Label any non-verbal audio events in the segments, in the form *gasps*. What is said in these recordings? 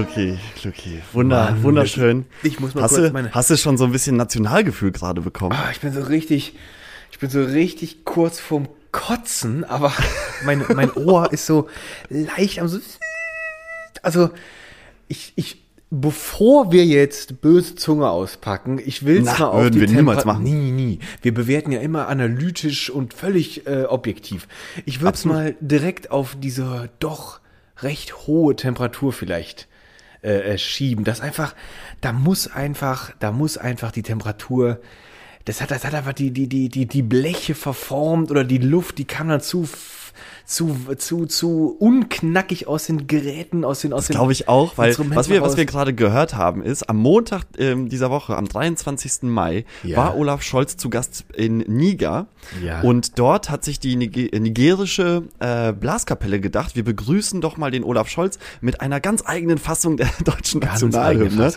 Luki, Luki. Wunder, Mann, wunderschön. Ich muss mal hast kurz du, meine. Hast du schon so ein bisschen Nationalgefühl gerade bekommen? Ah, ich bin so richtig, ich bin so richtig kurz vorm Kotzen, aber *laughs* mein, mein Ohr ist so leicht am so. Also, ich, ich, bevor wir jetzt böse Zunge auspacken, ich will es mal auf würden die wir niemals Temper- machen. Nie, nie. Wir bewerten ja immer analytisch und völlig äh, objektiv. Ich würde es mal direkt auf diese doch recht hohe Temperatur vielleicht äh, äh, schieben. Das einfach, da muss einfach, da muss einfach die Temperatur, das hat, das hat einfach die, die, die, die, die Bleche verformt oder die Luft, die kam dann zu, zu, zu, zu unknackig aus den Geräten, aus den, aus den Glaube ich auch, weil was wir, was wir gerade gehört haben, ist, am Montag ähm, dieser Woche, am 23. Mai, Ja. war Olaf Scholz zu Gast in Niger. Ja. Und dort hat sich die Nige- nigerische äh, Blaskapelle gedacht, wir begrüßen doch mal den Olaf Scholz mit einer ganz eigenen Fassung der *laughs* deutschen Ganz Nationalhymne.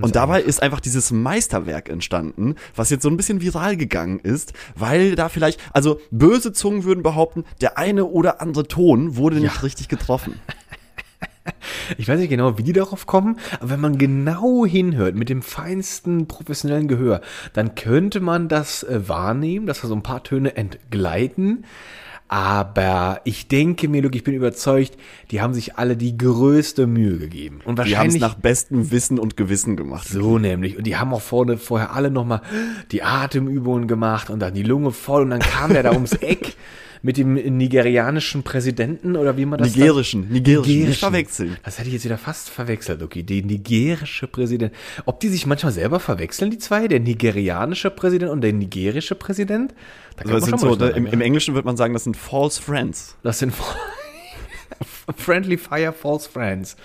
Und dabei ist einfach dieses Meisterwerk entstanden, was jetzt so ein bisschen viral gegangen ist, weil da vielleicht, also böse Zungen würden behaupten, der eine oder andere Ton wurde nicht richtig getroffen. Ich weiß nicht genau, wie die darauf kommen, aber wenn man genau hinhört, mit dem feinsten professionellen Gehör, dann könnte man das äh, wahrnehmen, dass da so ein paar Töne entgleiten. Aber ich denke mir, Luke, ich bin überzeugt, die haben sich alle die größte Mühe gegeben. Und Die haben es wahrscheinlich nach bestem Wissen und Gewissen gemacht. so nämlich. Und die haben auch vorne vorher alle nochmal die Atemübungen gemacht und dann die Lunge voll und dann kam der da ums Eck *laughs* mit dem nigerianischen Präsidenten oder wie man das dann- Nigerischen, nigerischen, nicht verwechseln. Das hätte ich jetzt wieder fast verwechselt, okay. Die nigerische Präsident. Ob die sich manchmal selber verwechseln, die zwei? Der nigerianische Präsident und der nigerische Präsident? Da Also das sind man so, schon mal da, im. Im Englischen wird man sagen, das sind false friends. Das sind *laughs* Friendly Fire False Friends.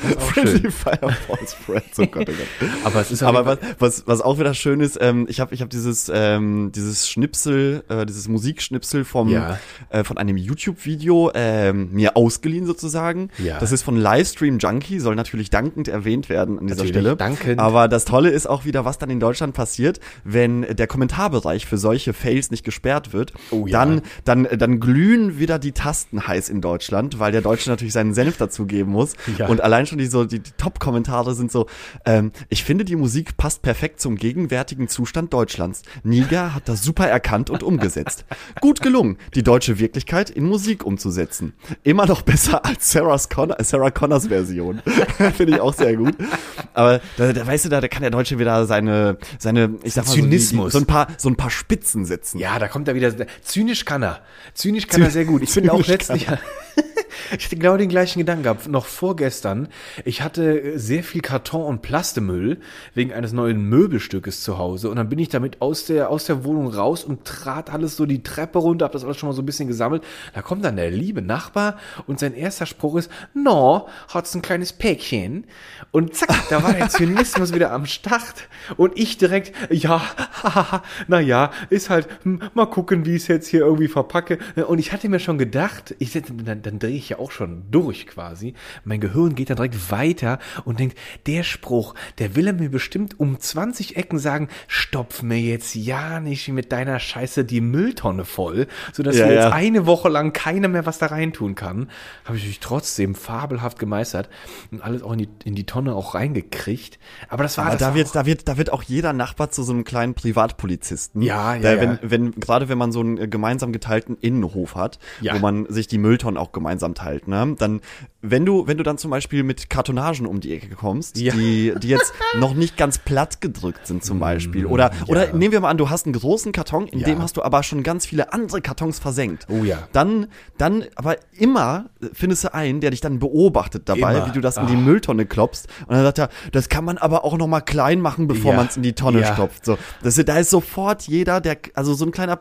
Schön. Friendly Fire false friends. Oh Gott, oh Gott. *laughs* Aber es ist Aber was, was, was auch wieder schön ist, ähm, ich habe ich hab dieses, ähm, dieses Schnipsel, äh, dieses Musikschnipsel vom, Ja. äh, von einem YouTube-Video ähm, mir ausgeliehen sozusagen. Ja. Das ist von Livestream Junkie, soll natürlich dankend erwähnt werden an dieser Natürlich, Stelle. dankend. Aber das Tolle ist auch wieder, was dann in Deutschland passiert, wenn der Kommentarbereich für solche Fails nicht gesperrt wird. Oh ja. Dann, dann, dann glühen wieder die Tasten heiß in Deutschland, weil der Deutsche natürlich seinen Senf dazugeben muss. Ja. Und allein schon die, so, die, die Top-Kommentare sind so, ähm, ich finde, die Musik passt perfekt zum gegenwärtigen Zustand Deutschlands. Niger hat das super erkannt und umgesetzt. Gut gelungen, die deutsche Wirklichkeit in Musik umzusetzen. Immer noch besser als Sarah's Connor, Sarah Connors Version. *laughs* finde ich auch sehr gut. Aber da, da weißt du, da, da kann der Deutsche wieder seine, seine, ich sag mal, so, die, die, Zynismus. so ein paar, so ein paar Spitzen setzen. Ja, da kommt er wieder. Zynisch kann er. Zynisch kann er sehr gut. Ich finde auch letztlich. *laughs* Ich hatte genau den gleichen Gedanken gehabt. Noch vorgestern. Ich hatte sehr viel Karton und Plastemüll wegen eines neuen Möbelstückes zu Hause. Und dann bin ich damit aus der, aus der Wohnung raus und trat alles so die Treppe runter, hab das alles schon mal so ein bisschen gesammelt. Da kommt dann der liebe Nachbar und sein erster Spruch ist, no, hat's ein kleines Päckchen. Und zack, da war der Zynismus wieder am Start. Und ich direkt, ja, hahaha, na ja, ist halt, hm, mal gucken, wie ich es jetzt hier irgendwie verpacke. Und ich hatte mir schon gedacht, ich, dann, dann drehe ich ja auch schon durch quasi. Mein Gehirn geht dann direkt weiter und denkt, der Spruch, der will er mir bestimmt um 20 Ecken sagen, stopf mir jetzt ja nicht mit deiner Scheiße die Mülltonne voll, sodass Ja, wir jetzt ja. eine Woche lang keiner mehr was da reintun kann. Habe ich natürlich trotzdem fabelhaft gemeistert und alles auch in die, in die Tonne auch reingekriegt. Aber das war Aber das da war wird, auch, da wird, da wird auch jeder Nachbar zu so einem kleinen Privatpolizisten. Ja, ja, Der, ja. wenn, wenn, gerade wenn man so einen äh, gemeinsam geteilten Innenhof hat, wo man sich die Mülltonnen auch gemeinsam teilt, ne, dann, wenn du, wenn du dann zum Beispiel mit Kartonagen um die Ecke kommst, Ja. die, die jetzt *laughs* noch nicht ganz platt gedrückt sind zum Beispiel, oder, oder nehmen wir mal an, du hast einen großen Karton, in Ja. dem hast du aber schon ganz viele andere Kartons versenkt. Oh ja. Dann, dann, aber immer findest du einen, der dich dann beobachtet dabei, Immer. wie du das in die Ah. Mülltonne klopfst. Und dann sagt er, das kann man aber auch noch mal klein machen, bevor Ja. man es in die Tonne Ja. stopft. So, das, da ist sofort jeder, der, also so ein kleiner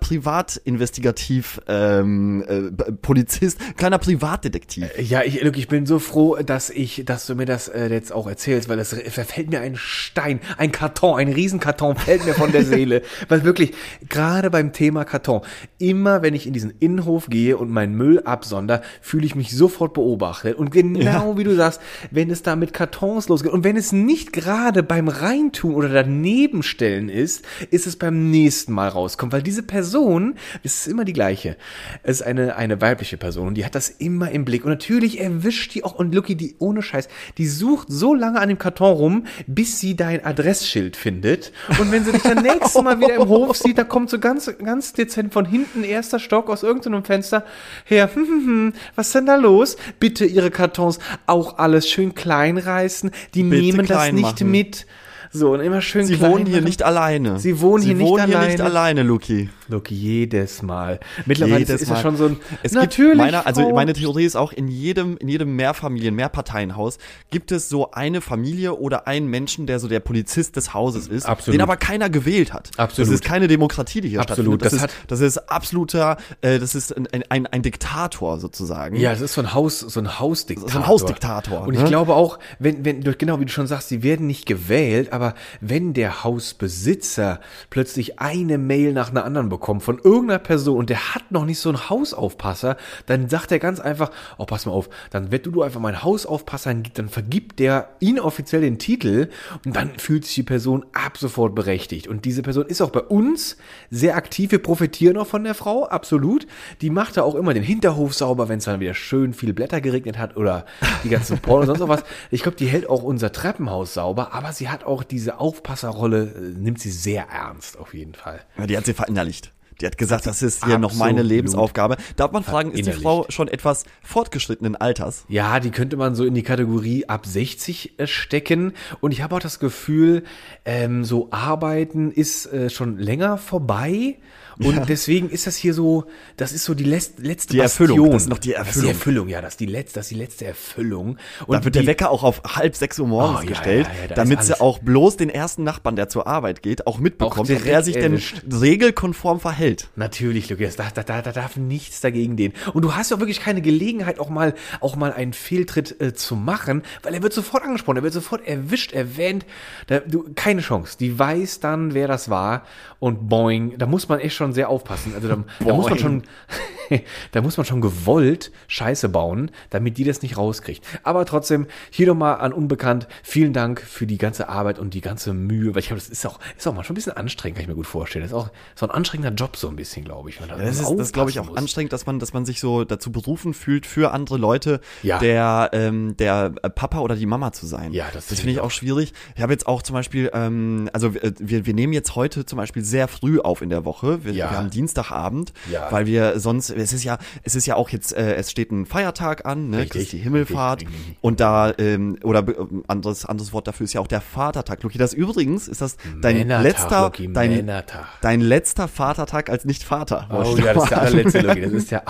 Privatinvestigativ, ähm, äh, Polizist, kleiner Privatdetektiv. Ja, ich, ich bin so froh, dass ich, dass du mir das äh, jetzt auch erzählst, weil das verfällt mir ein Stein, ein Karton, ein Riesenkarton fällt mir von der Seele. *laughs* Weil wirklich, gerade beim Thema Karton, immer wenn ich in diesen Innenhof gehe und meinen Müll absonder, fühle ich mich sofort beobachtet. Und genau wie du sagst, wenn es da mit Kartons losgeht und wenn es nicht gerade beim Reintun oder daneben stellen ist, ist es beim nächsten Mal rauskommt, weil diese Person, das ist immer die gleiche, es ist eine, eine weibliche Person und die hat das immer im Blick und natürlich erwischt die auch und Lucky, die ohne Scheiß, die sucht so lange an dem Karton rum, bis sie dein Adressschild findet. Und wenn sie dich dann nächstes Mal wieder im Hof sieht, da kommt so ganz, ganz dezent von hinten erster Stock aus irgendeinem Fenster her. Hm, hm, hm, was ist denn da los? Bitte ihre Kartons auch alles schön klein reißen. Die Bitte nehmen das nicht machen. mit. So, und immer schön Sie klein wohnen hier machen. nicht alleine. Sie wohnen hier Sie nicht wohnen hier alleine. nicht alleine, Luki. Look, jedes Mal. Mittlerweile Jedes ist Mal. schon so ein Es natürlich. gibt meine, also meine Theorie ist auch, in jedem, in jedem Mehrfamilien-, Mehrparteienhaus gibt es so eine Familie oder einen Menschen, der so der Polizist des Hauses ist, Absolut. den aber keiner gewählt hat. Absolut. Das ist keine Demokratie, die hier Absolut. stattfindet. Das, Das ist, das ist absoluter, äh, das ist ein, ein, ein Diktator sozusagen. Ja, das ist so ein Haus, so ein Hausdiktator. So ein Hausdiktator, Und ich ne? glaube auch, wenn, wenn, genau wie du schon sagst, sie werden nicht gewählt, aber wenn der Hausbesitzer plötzlich eine Mail nach einer anderen bekommt von irgendeiner Person und der hat noch nicht so einen Hausaufpasser, dann sagt er ganz einfach, oh, pass mal auf, dann wird du, einfach mein Hausaufpasser, dann vergibt der inoffiziell den Titel und dann fühlt sich die Person ab sofort berechtigt. Und diese Person ist auch bei uns sehr aktiv. Wir profitieren auch von der Frau, absolut. Die macht da auch immer den Hinterhof sauber, wenn es dann wieder schön viel Blätter geregnet hat oder die ganzen Porn und sonst noch was. Ich glaube, die hält auch unser Treppenhaus sauber, aber sie hat auch diese Aufpasserrolle, äh, nimmt sie sehr ernst, auf jeden Fall. Ja, die hat sie verinnerlicht. Die hat gesagt, das ist hier noch meine. Lebensaufgabe. Darf man fragen, ist die. Frau schon etwas fortgeschrittenen Alters? Ja, die könnte man so in die Kategorie ab 60 äh, stecken. Und ich habe auch das Gefühl, ähm, so arbeiten ist äh, schon länger vorbei. Und deswegen ist das hier so, das ist so die letz- letzte Die Erfüllung, das ist noch die ist die Erfüllung. Erfüllung, ja, das ist die letzte, das ist die letzte Erfüllung. Und Da wird die, der Wecker auch auf halb sechs Uhr morgens Oh, ja, gestellt, ja, ja, da damit sie auch bloß den ersten Nachbarn, der zur Arbeit geht, auch mitbekommt, Auch der sich denn regelkonform verhält. Natürlich, Lukas, da, da, da, da darf nichts dagegen gehen. Und du hast ja auch wirklich keine Gelegenheit, auch mal, auch mal einen Fehltritt äh, zu machen, weil er wird sofort angesprochen, er wird sofort erwischt, erwähnt. Da, du, keine Chance. Die weiß dann, wer das war. Und boing, da muss man echt schon sehr aufpassen. Also da, da muss man schon, *laughs* *laughs* da muss man schon gewollt Scheiße bauen, damit die das nicht rauskriegt. Aber trotzdem, hier nochmal an Unbekannt, vielen Dank für die ganze Arbeit und die ganze Mühe, weil ich glaube, das ist auch, ist auch mal schon ein bisschen anstrengend, kann ich mir gut vorstellen. Das ist auch so ein anstrengender Job so ein bisschen, glaube ich. da Das ist, das glaube ich auch muss. anstrengend, dass man, dass man sich so dazu berufen fühlt, für andere Leute Ja. der, ähm, der äh, Papa oder die Mama zu sein. Ja, das das finde ich auch schwierig. Ich habe jetzt auch zum Beispiel, ähm, also äh, wir, wir nehmen jetzt heute zum Beispiel sehr früh auf in der Woche. Wir, Ja. wir haben Dienstagabend, Ja. weil wir sonst, es ist ja, es ist ja auch jetzt, äh, es steht ein Feiertag an, ne? Richtig, die Himmelfahrt richtig, richtig. und da ähm, oder äh, anderes anderes Wort dafür ist ja auch der Vatertag. Luki, das übrigens ist das dein Männertag, letzter, Luki, dein, Männertag. dein letzter Vatertag als Nicht-Vater. Oh ja, das ist der allerletzte, Logi, das ist der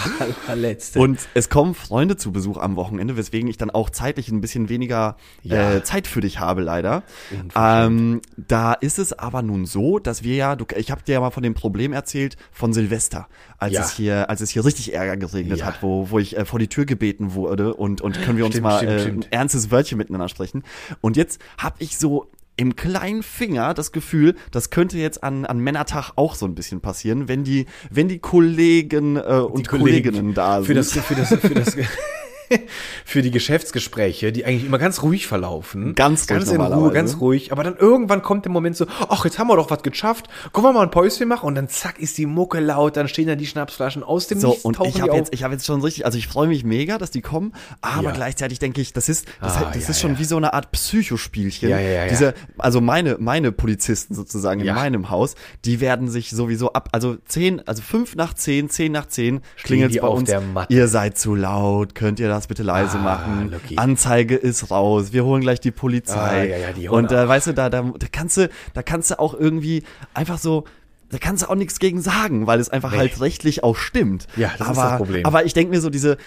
allerletzte. Und es kommen Freunde zu Besuch am Wochenende, weswegen ich dann auch zeitlich ein bisschen weniger Ja. äh, Zeit für dich habe, leider. Ähm, da ist es aber nun so, dass wir ja, du, ich habe dir ja mal von dem Problem erzählt von Silvester, als Ja. es hier, als es hier richtig Ärger geregnet Ja. hat, wo, wo ich äh, vor die Tür gebeten wurde und und können wir uns Stimmt, mal stimmt, äh, stimmt. ein ernstes Wörtchen miteinander sprechen. Und jetzt habe ich so im kleinen Finger das Gefühl, das könnte jetzt an, an Männertag auch so ein bisschen passieren, wenn die, wenn die Kollegen äh, und Die Kollegen Kolleginnen da sind. für das, für das, für das, *laughs* *laughs* *laughs* für die Geschäftsgespräche, die eigentlich immer ganz ruhig verlaufen. Ganz ruhig ganz in Ruhe, ganz ruhig. Aber dann irgendwann kommt der Moment so, ach, jetzt haben wir doch was geschafft. Können wir mal ein Päuschen machen? Und dann zack ist die Mucke laut, dann stehen da die Schnapsflaschen aus dem So, Nichts, und ich habe jetzt, ich habe jetzt schon richtig, also ich freue mich mega, dass die kommen, aber Ja. gleichzeitig denke ich, das ist, das, Ah, das ja, ist schon ja. wie so eine Art Psychospielchen. Ja, ja, ja. Diese, also meine, meine Polizisten sozusagen in meinem Haus, die werden sich sowieso ab, also zehn, also fünf nach zehn, zehn nach zehn klingelt bei uns. Ihr seid zu laut, könnt ihr das bitte leise Ah, machen? Lucky. Anzeige ist raus, wir holen gleich die Polizei. Ah, ja, ja, die und äh, weißt du, da, da, da kannst du, da kannst du auch irgendwie einfach so, da kannst du auch nichts gegen sagen, weil es einfach Nee. halt rechtlich auch stimmt. Ja, das ist aber, das Problem. Aber ich denke mir so, diese,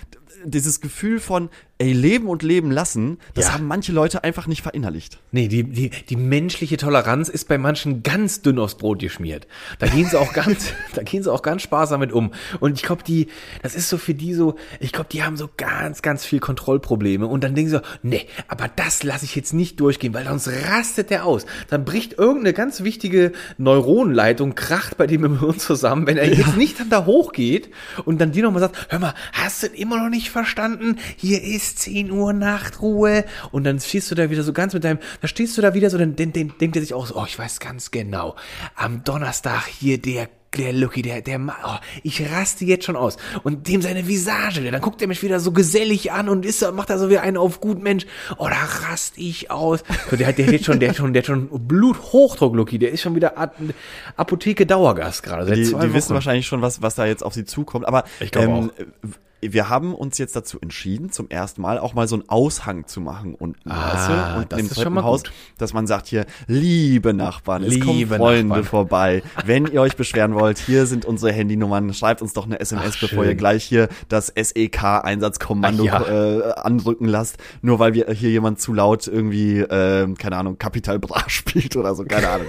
dieses Gefühl von, ey, leben und leben lassen, das Ja. haben manche Leute einfach nicht verinnerlicht. Nee, die, die, die menschliche Toleranz ist bei manchen ganz dünn aufs Brot geschmiert. Da gehen sie auch ganz, *laughs* da gehen sie auch ganz sparsam mit um. Und ich glaube, die, das ist so für die so, ich glaube, die haben so ganz, ganz viel Kontrollprobleme. Und dann denken sie so, nee, aber das lasse ich jetzt nicht durchgehen, weil sonst rastet der aus. Dann bricht irgendeine ganz wichtige Neuronenleitung, kracht bei dem im Hirn zusammen, wenn er jetzt nicht dann da hochgeht und dann dir nochmal sagt, hör mal, hast du immer noch nicht verstanden? Hier ist 10 Uhr Nachtruhe. Und dann stehst du da wieder so ganz mit deinem, da stehst du da wieder so, dann, dann, dann denkt er sich auch so, oh, ich weiß ganz genau, am Donnerstag hier der der Lucky, der, der, oh, ich raste jetzt schon aus. Und dem seine Visage, dann guckt er mich wieder so gesellig an und ist, so- macht da so wie einen auf gut Mensch. Oh, da rast ich aus. So, der hat, der hat jetzt schon, der hat schon, der hat schon Bluthochdruck, Lucky. Der ist schon wieder Apotheke Dauergast gerade. Die, die wissen wahrscheinlich schon, was, was da jetzt auf sie zukommt. Aber Ich glaub auch. Wir haben uns jetzt dazu entschieden, zum ersten Mal auch mal so einen Aushang zu machen unten, Ah? Und das im ist schon mal Treppenhaus, gut. dass man sagt hier, liebe Nachbarn, es kommen Liebe Freunde Nachbarn. vorbei. Wenn ihr euch beschweren wollt, hier sind unsere Handynummern, schreibt uns doch eine SMS, Ach, bevor ihr gleich hier das SEK-Einsatzkommando Ach, äh, andrücken lasst, nur weil wir hier jemand zu laut irgendwie, äh, keine Ahnung, Capital Bra *laughs* spielt oder so, keine Ahnung.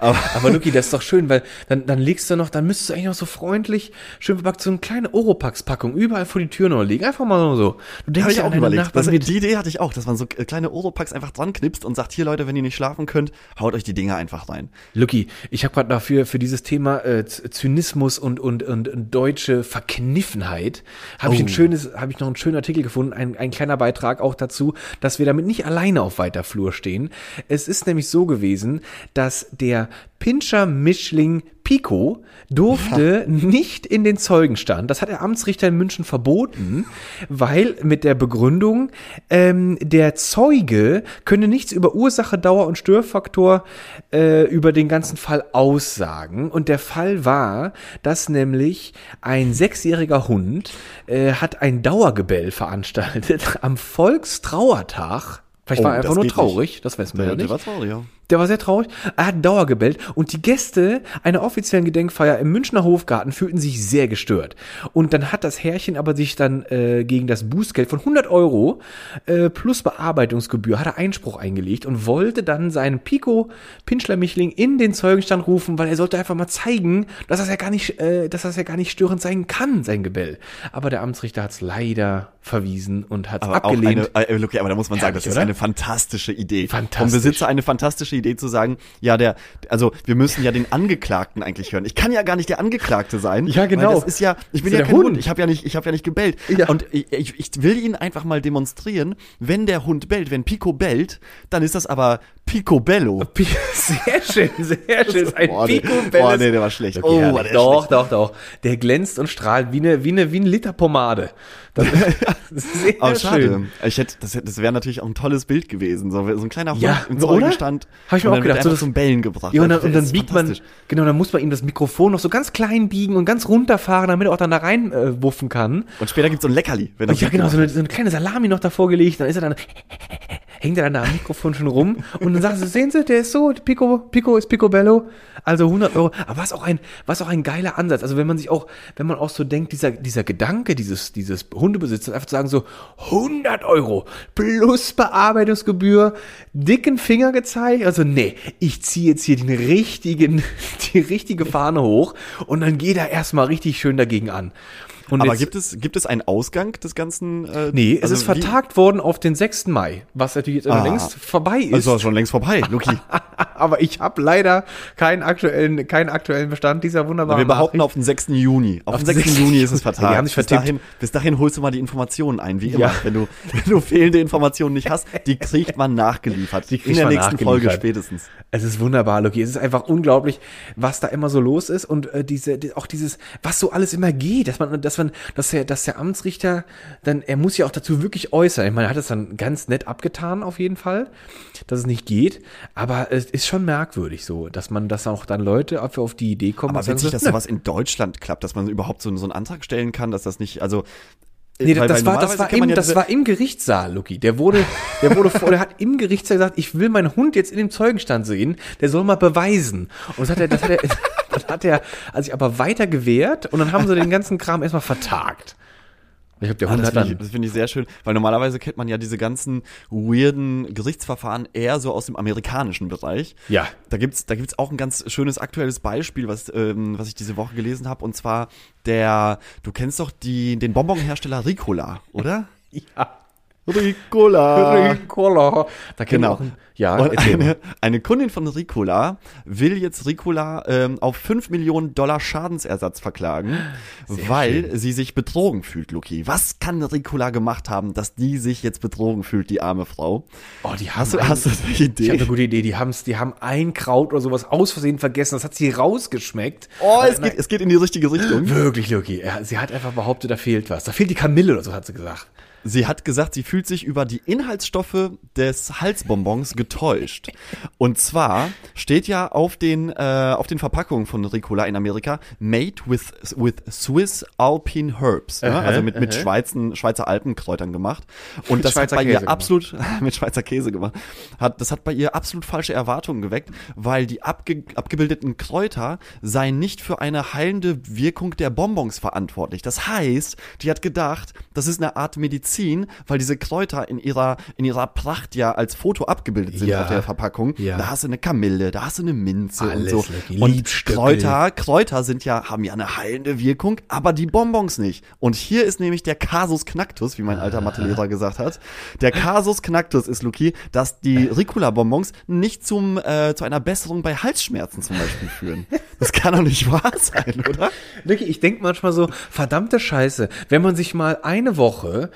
Aber *laughs* Luki, das ist doch schön, weil dann, dann legst du noch, dann müsstest du eigentlich noch so freundlich, schön verpackt, so eine kleine Oropax-Packung überall vor die Tür noch legen. Einfach mal so. Du denkst ja auch überlegt. Das, die Idee hatte ich auch, dass man so äh, kleine Oropax einfach dran knipst und sagt, hier Leute, wenn ihr nicht schlafen könnt, haut euch die Dinger einfach rein. Lucky, ich habe gerade dafür für dieses Thema äh, Zynismus und, und, und, und deutsche Verkniffenheit habe ich ein Oh. schönes, habe ich noch einen schönen Artikel gefunden, ein, ein kleiner Beitrag auch dazu, dass wir damit nicht alleine auf weiter Flur stehen. Es ist nämlich so gewesen, dass der Pinscher Mischling Pico durfte nicht in den Zeugenstand. Das hat der Amtsrichter in München verboten, weil mit der Begründung, ähm, der Zeuge könne nichts über Ursache, Dauer und Störfaktor äh, über den ganzen Fall aussagen. Und der Fall war, dass nämlich ein sechsjähriger Hund äh, hat ein Dauergebell veranstaltet am Volkstrauertag. Vielleicht Oh, war er einfach nur traurig, das weiß man ja nicht. was war ja. Der war sehr traurig. Er hat Dauer gebellt und die Gäste einer offiziellen Gedenkfeier im Münchner Hofgarten fühlten sich sehr gestört. Und dann hat das Herrchen aber sich dann äh, gegen das Bußgeld von 100 Euro äh, plus Bearbeitungsgebühr hat er Einspruch eingelegt und wollte dann seinen Pico Pinschler-Michling in den Zeugenstand rufen, weil er sollte einfach mal zeigen, dass das ja gar nicht, äh, dass das ja gar nicht störend sein kann, sein Gebell. Aber der Amtsrichter hat es leider verwiesen und hat Aber abgelehnt. auch eine, äh, okay, aber da muss man sagen, Herrlich, das ist oder? eine fantastische Idee. Fantastisch. Vom Besitzer eine fantastische Idee zu sagen, ja, der, also wir müssen ja den Angeklagten eigentlich hören. Ich kann ja gar nicht der Angeklagte sein. Ja, genau. Das ist ja, ich bin Ist ja ja der kein Hund. Hund. Ich habe ja nicht, ich habe ja nicht gebellt. Ja. Und ich, ich, ich will ihn einfach mal demonstrieren, wenn der Hund bellt, wenn Pico bellt, dann ist das aber Picobello. *laughs* Sehr schön, sehr schön. Ist ein Boah, nee. Picobello. Boah, nee, der war schlecht. Okay, Oh, war der doch, schlecht. doch, doch. Der glänzt und strahlt wie eine, wie eine, wie ein Liter Pomade. Das *laughs* sehr Aber schön. schade. Ich hätte, das, das wäre natürlich auch ein tolles Bild gewesen. So, so ein kleiner Hund Ja, im oder? Zeugenstand. Hab ich mir auch gedacht, so das- zum Bellen gebracht. Ja, und dann, und dann biegt man, genau, dann muss man ihm das Mikrofon noch so ganz klein biegen und ganz runterfahren, damit er auch dann da rein äh, wuffen kann. Und später gibt's so ein Leckerli. Wenn ja, genau, so eine, so eine kleine Salami noch davor gelegt, dann ist er dann, *laughs* hängt er dann da am Mikrofon schon rum und dann sagen sie, sehen Sie, der ist so, Pico, Pico ist Picobello, also 100 Euro. Aber was auch ein, was auch ein geiler Ansatz. Also wenn man sich auch, wenn man auch so denkt, dieser, dieser Gedanke dieses, dieses Hundebesitzers, einfach zu sagen so, 100 Euro plus Bearbeitungsgebühr, dicken Finger gezeigt, also nee, ich ziehe jetzt hier den richtigen, *laughs* die richtige Fahne hoch und dann geht er erstmal richtig schön dagegen an. Und Aber jetzt- gibt es, gibt es einen Ausgang des ganzen? Äh, Nee, es also ist wie- vertagt worden auf den 6. Mai, was natürlich Ah. längst vorbei ist. Also schon längst vorbei, Luki. *laughs* aber ich habe leider keinen aktuellen, keinen aktuellen Bestand dieser wunderbaren Wir behaupten Nachricht. auf den 6. Juni. Auf, den den 6. 6. Juni ist *laughs* es vertagt. die haben sich bis, dahin, bis dahin holst du mal die Informationen ein, wie immer. Ja. Wenn, du, wenn du fehlende Informationen nicht hast, die kriegt man nachgeliefert. *laughs* Die kriegt In der nächsten Folge spätestens. Es ist wunderbar, Loki. Es ist einfach unglaublich, was da immer so los ist und äh, diese, die, auch dieses, was so alles immer geht, dass man, dass man, dass der, dass der Amtsrichter dann, er muss ja auch dazu wirklich äußern. Ich meine, er hat es dann ganz nett abgetan auf jeden Fall, dass es nicht geht. Aber es ist schon merkwürdig so, dass man, dass auch dann Leute auf, auf die Idee kommen. Aber witzig, so, dass "Nö, sowas in Deutschland klappt, dass man überhaupt so, so einen Antrag stellen kann, dass das nicht, also. Nee, weil- das, weil war, das, war im, ja das war im Gerichtssaal, Luki. Der wurde, der wurde vor, der hat im Gerichtssaal gesagt, ich will meinen Hund jetzt in dem Zeugenstand sehen, der soll mal beweisen. Und das hat er, das hat er, das hat er, also aber weiter gewehrt und dann haben sie den ganzen Kram erstmal vertagt. Ich glaube, der Ah, Hund das hat finde ich, dann, das finde ich sehr schön, weil normalerweise kennt man ja diese ganzen weirden Gerichtsverfahren eher so aus dem amerikanischen Bereich. Ja. Da gibt's, da gibt's auch ein ganz schönes aktuelles Beispiel, was, ähm, was ich diese Woche gelesen habe, und zwar der, du kennst doch die, den Bonbonhersteller Ricola, oder? *laughs* ja. Ricola. Ricola. Da Genau. ein, ja, Und eine, eine Kundin von Ricola will jetzt Ricola ähm, auf 5 Millionen Dollar Schadensersatz verklagen, weil sie sich betrogen fühlt, Luki. Was kann Ricola gemacht haben, dass die sich jetzt betrogen fühlt, die arme Frau? Oh, die haben Hast du, ein- hast du eine Ich habe Idee? eine gute Idee. Die, haben's, die haben ein Kraut oder sowas aus Versehen vergessen. Das hat sie rausgeschmeckt. Oh, es geht, es geht in die richtige Richtung. Wirklich, Luki. Ja, sie hat einfach behauptet, da fehlt was. Da fehlt die Kamille oder so, hat sie gesagt. Sie hat gesagt, sie fühlt sich über die Inhaltsstoffe des Halsbonbons getäuscht. Und zwar steht ja auf den, äh, auf den Verpackungen von Ricola in Amerika, made with, with Swiss Alpine Herbs. Ne? Aha, Also mit, mit. Schweizen, Schweizer Alpenkräutern gemacht. Und Mit das Schweizer hat bei Käse ihr gemacht. absolut, *laughs* mit Schweizer Käse gemacht. Hat, das hat bei ihr absolut falsche Erwartungen geweckt, weil die abge, abgebildeten Kräuter seien nicht für eine heilende Wirkung der Bonbons verantwortlich. Das heißt, die hat gedacht, das ist eine Art Medizin, weil diese Kräuter in ihrer, in ihrer Pracht ja als Foto abgebildet sind Ja. auf der Verpackung. Ja. Da hast du eine Kamille, da hast du eine Minze Alles, und so. Lecky, Und. Kräuter, Kräuter sind ja, haben ja eine heilende Wirkung, aber die Bonbons nicht. Und hier ist nämlich der Kasus Knacktus, wie mein alter Mathelehrer gesagt hat. Der Kasus Knacktus ist, Luki, dass die Ricola-Bonbons nicht zum, äh, zu einer Besserung bei Halsschmerzen zum Beispiel führen. Das kann doch nicht wahr sein, oder? Luki, ich denke manchmal so, verdammte Scheiße, wenn man sich mal eine Woche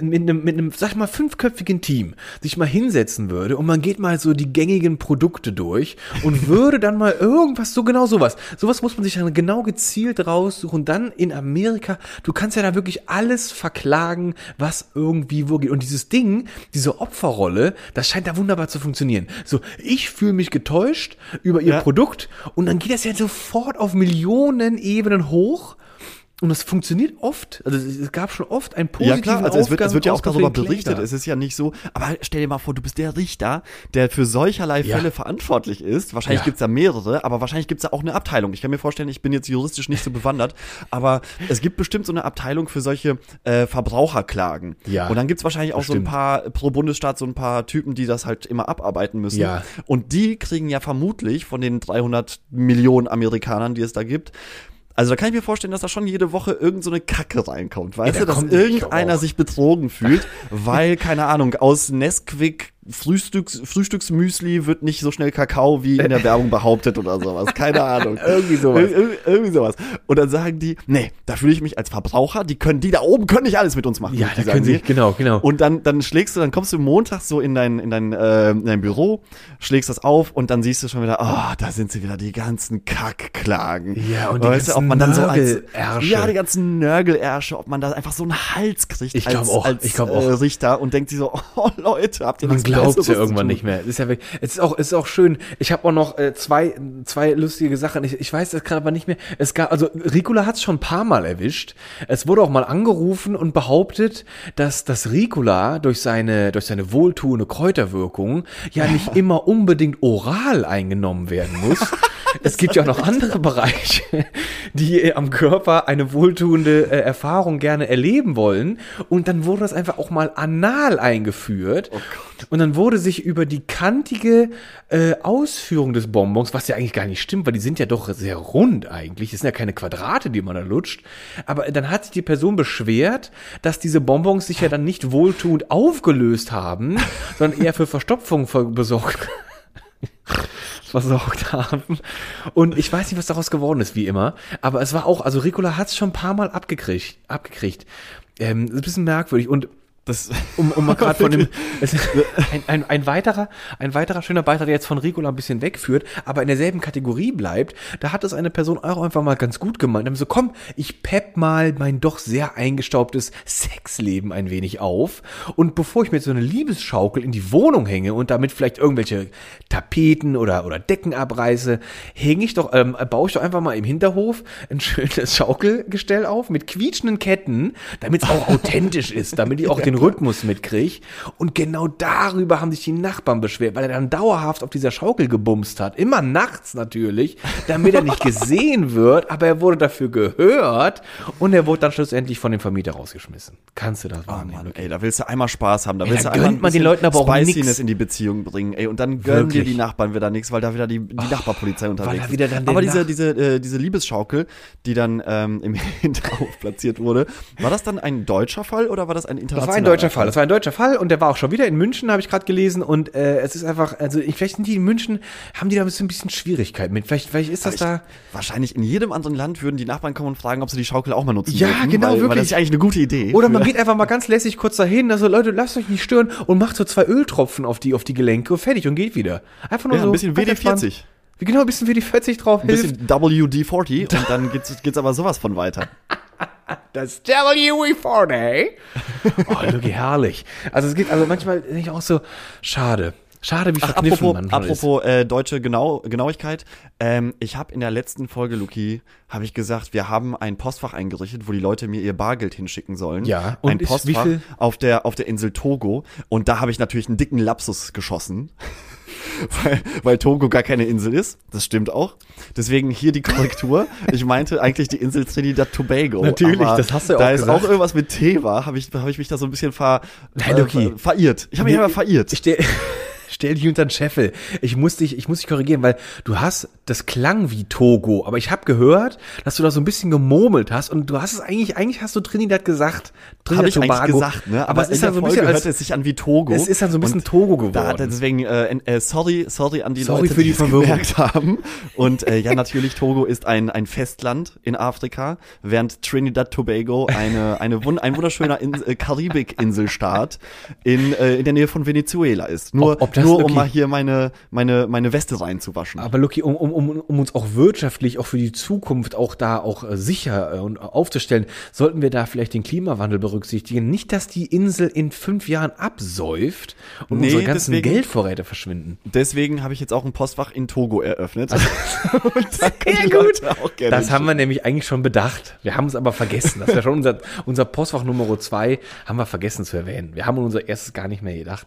mit einem, mit einem, sag ich mal, fünfköpfigen Team sich mal hinsetzen würde und man geht mal so die gängigen Produkte durch und *laughs* würde dann mal irgendwas, so genau sowas, sowas muss man sich dann genau gezielt raussuchen, dann in Amerika, du kannst ja da wirklich alles verklagen, was irgendwie wo geht. Und dieses Ding, diese Opferrolle, das scheint da wunderbar zu funktionieren. So, ich fühle mich getäuscht über ihr Ja. Produkt und dann geht das ja sofort auf Millionen Ebenen hoch. Und das funktioniert oft. Also es es gab schon oft Ja positiven klar, also es wird, es wird ja auch darüber berichtet. Kläger. Es ist ja nicht so, aber stell dir mal vor, du bist der Richter, der für solcherlei Ja. Fälle verantwortlich ist. Wahrscheinlich Ja. gibt's da mehrere, aber wahrscheinlich gibt's da auch eine Abteilung. Ich kann mir vorstellen, ich bin jetzt juristisch nicht so bewandert, aber es gibt bestimmt so eine Abteilung für solche äh, Verbraucherklagen. Ja. Und dann gibt's wahrscheinlich auch Bestimmt. so ein paar pro Bundesstaat so ein paar Typen, die das halt immer abarbeiten müssen. Ja. Und die kriegen ja vermutlich von den 300 Millionen Amerikanern, die es da gibt, also da kann ich mir vorstellen, dass da schon jede Woche irgend so eine Kacke reinkommt, weißt Ja, du, da dass irgendeiner sich betrogen fühlt, *laughs* weil, keine Ahnung, aus Nesquik Frühstücks, Frühstücksmüsli wird nicht so schnell Kakao wie in der Werbung behauptet oder sowas. Keine Ahnung. *laughs* Irgendwie sowas. Ir ir irgendwie sowas. Und dann sagen die, nee, da fühle ich mich als Verbraucher, die können, die da oben können nicht alles mit uns machen. Ja, da können sie, genau, genau. Und dann, dann schlägst du, dann kommst du Montag so in dein, in dein, äh, in dein Büro, schlägst das auf und dann siehst du schon wieder, oh, da sind sie wieder, die ganzen Kackklagen. Ja, und die weißt du, ob ganzen man dann so als, ja, die ganzen Nörgelärsche, ob man da einfach so einen Hals kriegt Ich als, glaub auch, als ich glaub Äh, auch. Richter und denkt sich so, *laughs* oh Leute, habt ihr nichts glaubt Besseres ja irgendwann nicht mehr. Es ist ja wirklich, es ist auch, es ist auch schön. Ich habe auch noch äh, zwei, zwei lustige Sachen. Ich, ich weiß das gerade aber nicht mehr. Es gab, also Ricola hat es schon ein paar Mal erwischt. Es wurde auch mal angerufen und behauptet, dass das Ricola durch seine, durch seine wohltuende Kräuterwirkung ja nicht *laughs* immer unbedingt oral eingenommen werden muss. *laughs* Es gibt ja auch noch andere Bereiche, die am Körper eine wohltuende äh, Erfahrung gerne erleben wollen. Und dann wurde das einfach auch mal anal eingeführt. Und dann wurde sich über die kantige äh, Ausführung des Bonbons, was ja eigentlich gar nicht stimmt, weil die sind ja doch sehr rund eigentlich. Das sind ja keine Quadrate, die man da lutscht. Aber dann hat sich die Person beschwert, dass diese Bonbons sich ja dann nicht wohltuend aufgelöst haben, sondern eher für Verstopfung ver- besorgt *laughs* versorgt *laughs* haben. Und ich weiß nicht, was daraus geworden ist, wie immer. Aber es war auch, also Ricola hat es schon ein paar Mal abgekriegt. abgekriegt. Ähm, ist ein bisschen merkwürdig. Und Das, *laughs* um, um mal gerade von dem *laughs* ein, ein, ein weiterer ein weiterer schöner Beitrag, der jetzt von Ricola ein bisschen wegführt, aber in derselben Kategorie bleibt, da hat es eine Person auch einfach mal ganz gut gemeint. Haben so, komm, ich pepp mal mein doch sehr eingestaubtes Sexleben ein wenig auf und bevor ich mir so eine Liebesschaukel in die Wohnung hänge und damit vielleicht irgendwelche Tapeten oder oder Decken abreiße, hänge ich doch ähm, baue ich doch einfach mal im Hinterhof ein schönes Schaukelgestell auf mit quietschenden Ketten, damit es auch *laughs* authentisch ist, damit ich auch den Rhythmus mitkriege. Und genau darüber haben sich die Nachbarn beschwert, weil er dann dauerhaft auf dieser Schaukel gebumst hat. Immer nachts natürlich, damit er nicht *laughs* gesehen wird, aber er wurde dafür gehört und er wurde dann schlussendlich von dem Vermieter rausgeschmissen. Kannst du das Oh wahrnehmen? Mann, ey, da willst du einmal Spaß haben, da Ey, willst da du einmal man den Leuten aber auch nix. in die Beziehung bringen, ey, und dann gönnen dir die Nachbarn wieder nichts, weil da wieder die, die Nachbarpolizei unterwegs ist. Aber diese, Nach- diese, äh, diese Liebesschaukel, die dann ähm, im *laughs* Hinterhof platziert wurde, war das dann ein deutscher Fall oder war das ein internationaler ein ein deutscher Fall. Das war ein deutscher Fall und der war auch schon wieder in München, habe ich gerade gelesen. Und äh, es ist einfach, also ich- vielleicht sind die in München, haben die da ein bisschen, ein bisschen Schwierigkeit mit. Vielleicht, vielleicht ist das Ich, da. wahrscheinlich in jedem anderen Land würden die Nachbarn kommen und fragen, ob sie die Schaukel auch mal nutzen Ja, dürfen, genau, weil, Weil wirklich. das ist eigentlich eine gute Idee. Oder man geht einfach mal ganz lässig kurz dahin, also Leute, lasst euch nicht stören und macht so zwei Öltropfen auf die, auf die Gelenke und fertig und geht wieder. Einfach nur ja, so. ein bisschen ganz entspannt. WD-40. Wie Genau, ein bisschen WD-40 drauf Ein hilft. bisschen WD-40 und dann geht's, geht's aber sowas von weiter. *laughs* Das WE40. oh, Lucky, herrlich. Also es geht, also manchmal denke ich auch so, schade. Schade, wie verkniffen apropos man apropos äh, deutsche genau, Genauigkeit. Ähm, ich habe in der letzten Folge, Luki, habe ich gesagt, wir haben ein Postfach eingerichtet, wo die Leute mir ihr Bargeld hinschicken sollen. Ja, und ein Postfach wie viel? auf der auf der Insel Togo. Und da habe ich natürlich einen dicken Lapsus geschossen. Weil, weil Togo gar keine Insel ist. Das stimmt auch. Deswegen hier die Korrektur. Ich meinte eigentlich die Insel Trinidad Tobago. Natürlich, das hast du ja Da auch ist gesagt. auch irgendwas mit T war, habe ich, hab ich mich da so ein bisschen ver, Nein, okay. ver, verirrt. Ich habe mich aber verirrt. Ich stell, stell dich unter den Scheffel. Ich muss dich, ich muss dich korrigieren, weil du hast, das klang wie Togo, aber ich habe gehört, dass du da so ein bisschen gemurmelt hast und du hast es eigentlich, eigentlich hast du Trinidad gesagt. Trinidad ich eigentlich gesagt, ne? Aber, es ist dann so ein bisschen als, hört es sich an wie Togo. es ist dann so ein bisschen Togo geworden. Da, deswegen, äh, äh, sorry, sorry an die Sorry Leute, für die es Verwirrung. gemerkt haben. Und äh, ja, natürlich, Togo ist ein, ein Festland in Afrika, während Trinidad Tobago eine, eine wun ein wunderschöner In äh, Karibik-Inselstaat in, äh, in der Nähe von Venezuela ist. Nur, Ob- ob das nur um wirklich- mal hier meine, meine, meine Weste reinzuwaschen. Aber Lucky, um, um, um, um uns auch wirtschaftlich, auch für die Zukunft, auch da auch äh, sicher äh, und aufzustellen, sollten wir da vielleicht den Klimawandel berücksichtigen. Nicht, dass die Insel in fünf Jahren absäuft und Nee, unsere ganzen deswegen- Geldvorräte verschwinden. Deswegen habe ich jetzt auch ein Postfach in Togo eröffnet. *laughs* Und da *laughs* Sehr gut. Das haben wir nämlich eigentlich schon bedacht. Wir haben es aber vergessen. Das wäre schon unser, unser Postfach Nummer zwei, haben wir vergessen zu erwähnen. Wir haben unser erstes gar nicht mehr gedacht.